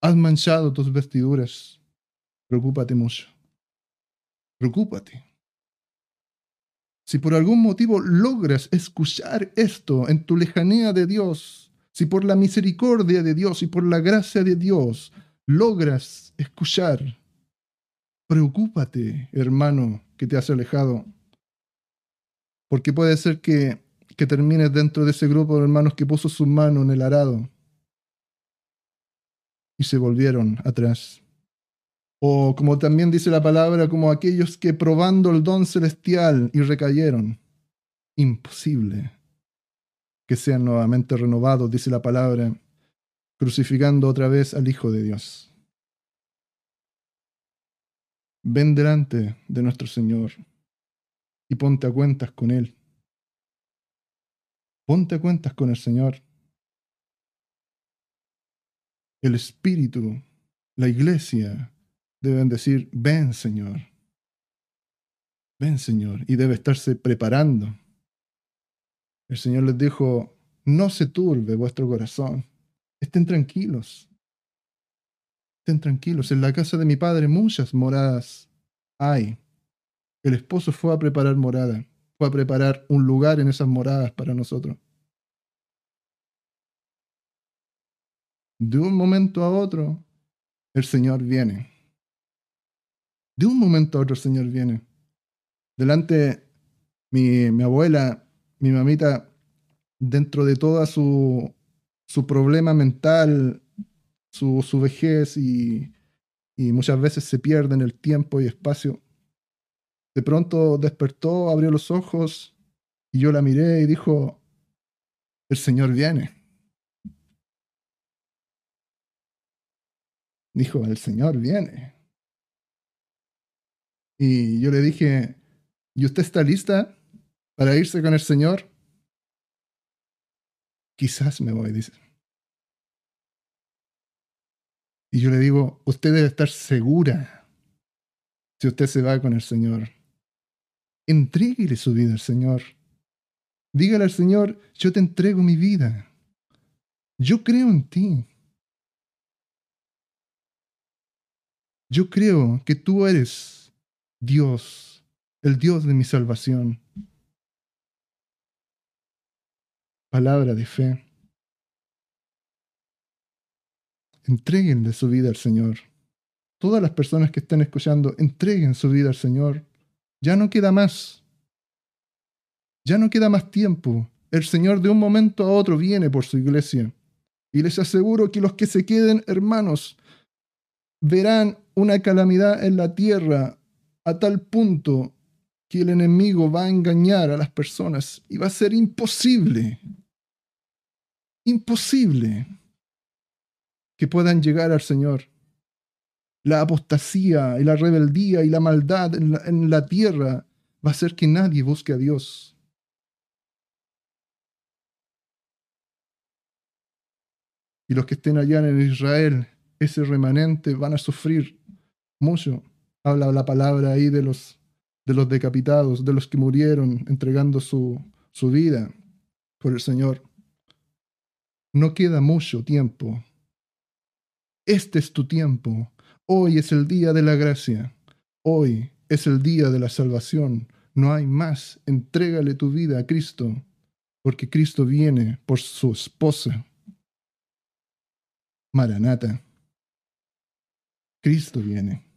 has manchado tus vestiduras. Preocúpate mucho. Preocúpate. Si por algún motivo logras escuchar esto en tu lejanía de Dios, si por la misericordia de Dios y por la gracia de Dios logras escuchar, preocúpate, hermano, que te has alejado, porque puede ser que, que termines dentro de ese grupo de hermanos que puso su mano en el arado y se volvieron atrás. O como también dice la palabra, como aquellos que probando el don celestial y recayeron. Imposible que sean nuevamente renovados, dice la palabra, crucificando otra vez al Hijo de Dios. Ven delante de nuestro Señor y ponte a cuentas con Él. Ponte a cuentas con el Señor. El Espíritu, la iglesia, deben decir, ven Señor. Ven Señor. Y debe estarse preparando el Señor les dijo, no se turbe vuestro corazón, estén tranquilos, estén tranquilos, en la casa de mi padre muchas moradas hay. El esposo fue a preparar morada, fue a preparar un lugar en esas moradas para nosotros. De un momento a otro, el Señor viene. De un momento a otro el Señor viene. Delante, mi, mi abuela mi mamita, dentro de toda su, su problema mental, su, su vejez y, y muchas veces se pierde en el tiempo y espacio, de pronto despertó, abrió los ojos y yo la miré y dijo, el Señor viene. Dijo, el Señor viene. Y yo le dije, ¿y usted está lista? Para irse con el Señor? Quizás me voy, dice. Y yo le digo, usted debe estar segura si usted se va con el Señor. Entréguele su vida al Señor. Dígale al Señor, yo te entrego mi vida. Yo creo en ti. Yo creo que tú eres Dios, el Dios de mi salvación. Palabra de fe. Entréguenle su vida al Señor. Todas las personas que estén escuchando, entreguen su vida al Señor. Ya no queda más. Ya no queda más tiempo. El Señor de un momento a otro viene por su iglesia. Y les aseguro que los que se queden, hermanos, verán una calamidad en la tierra a tal punto que el enemigo va a engañar a las personas y va a ser imposible, imposible que puedan llegar al Señor. La apostasía y la rebeldía y la maldad en la, tierra va a hacer que nadie busque a Dios. Y los que estén allá en Israel, ese remanente, van a sufrir mucho. Habla la palabra ahí de los, de los decapitados, de los que murieron entregando su, su vida por el Señor. No queda mucho tiempo. Este es tu tiempo. Hoy es el día de la gracia. Hoy es el día de la salvación. No hay más. Entrégale tu vida a Cristo, porque Cristo viene por su esposa. Maranata. Cristo viene.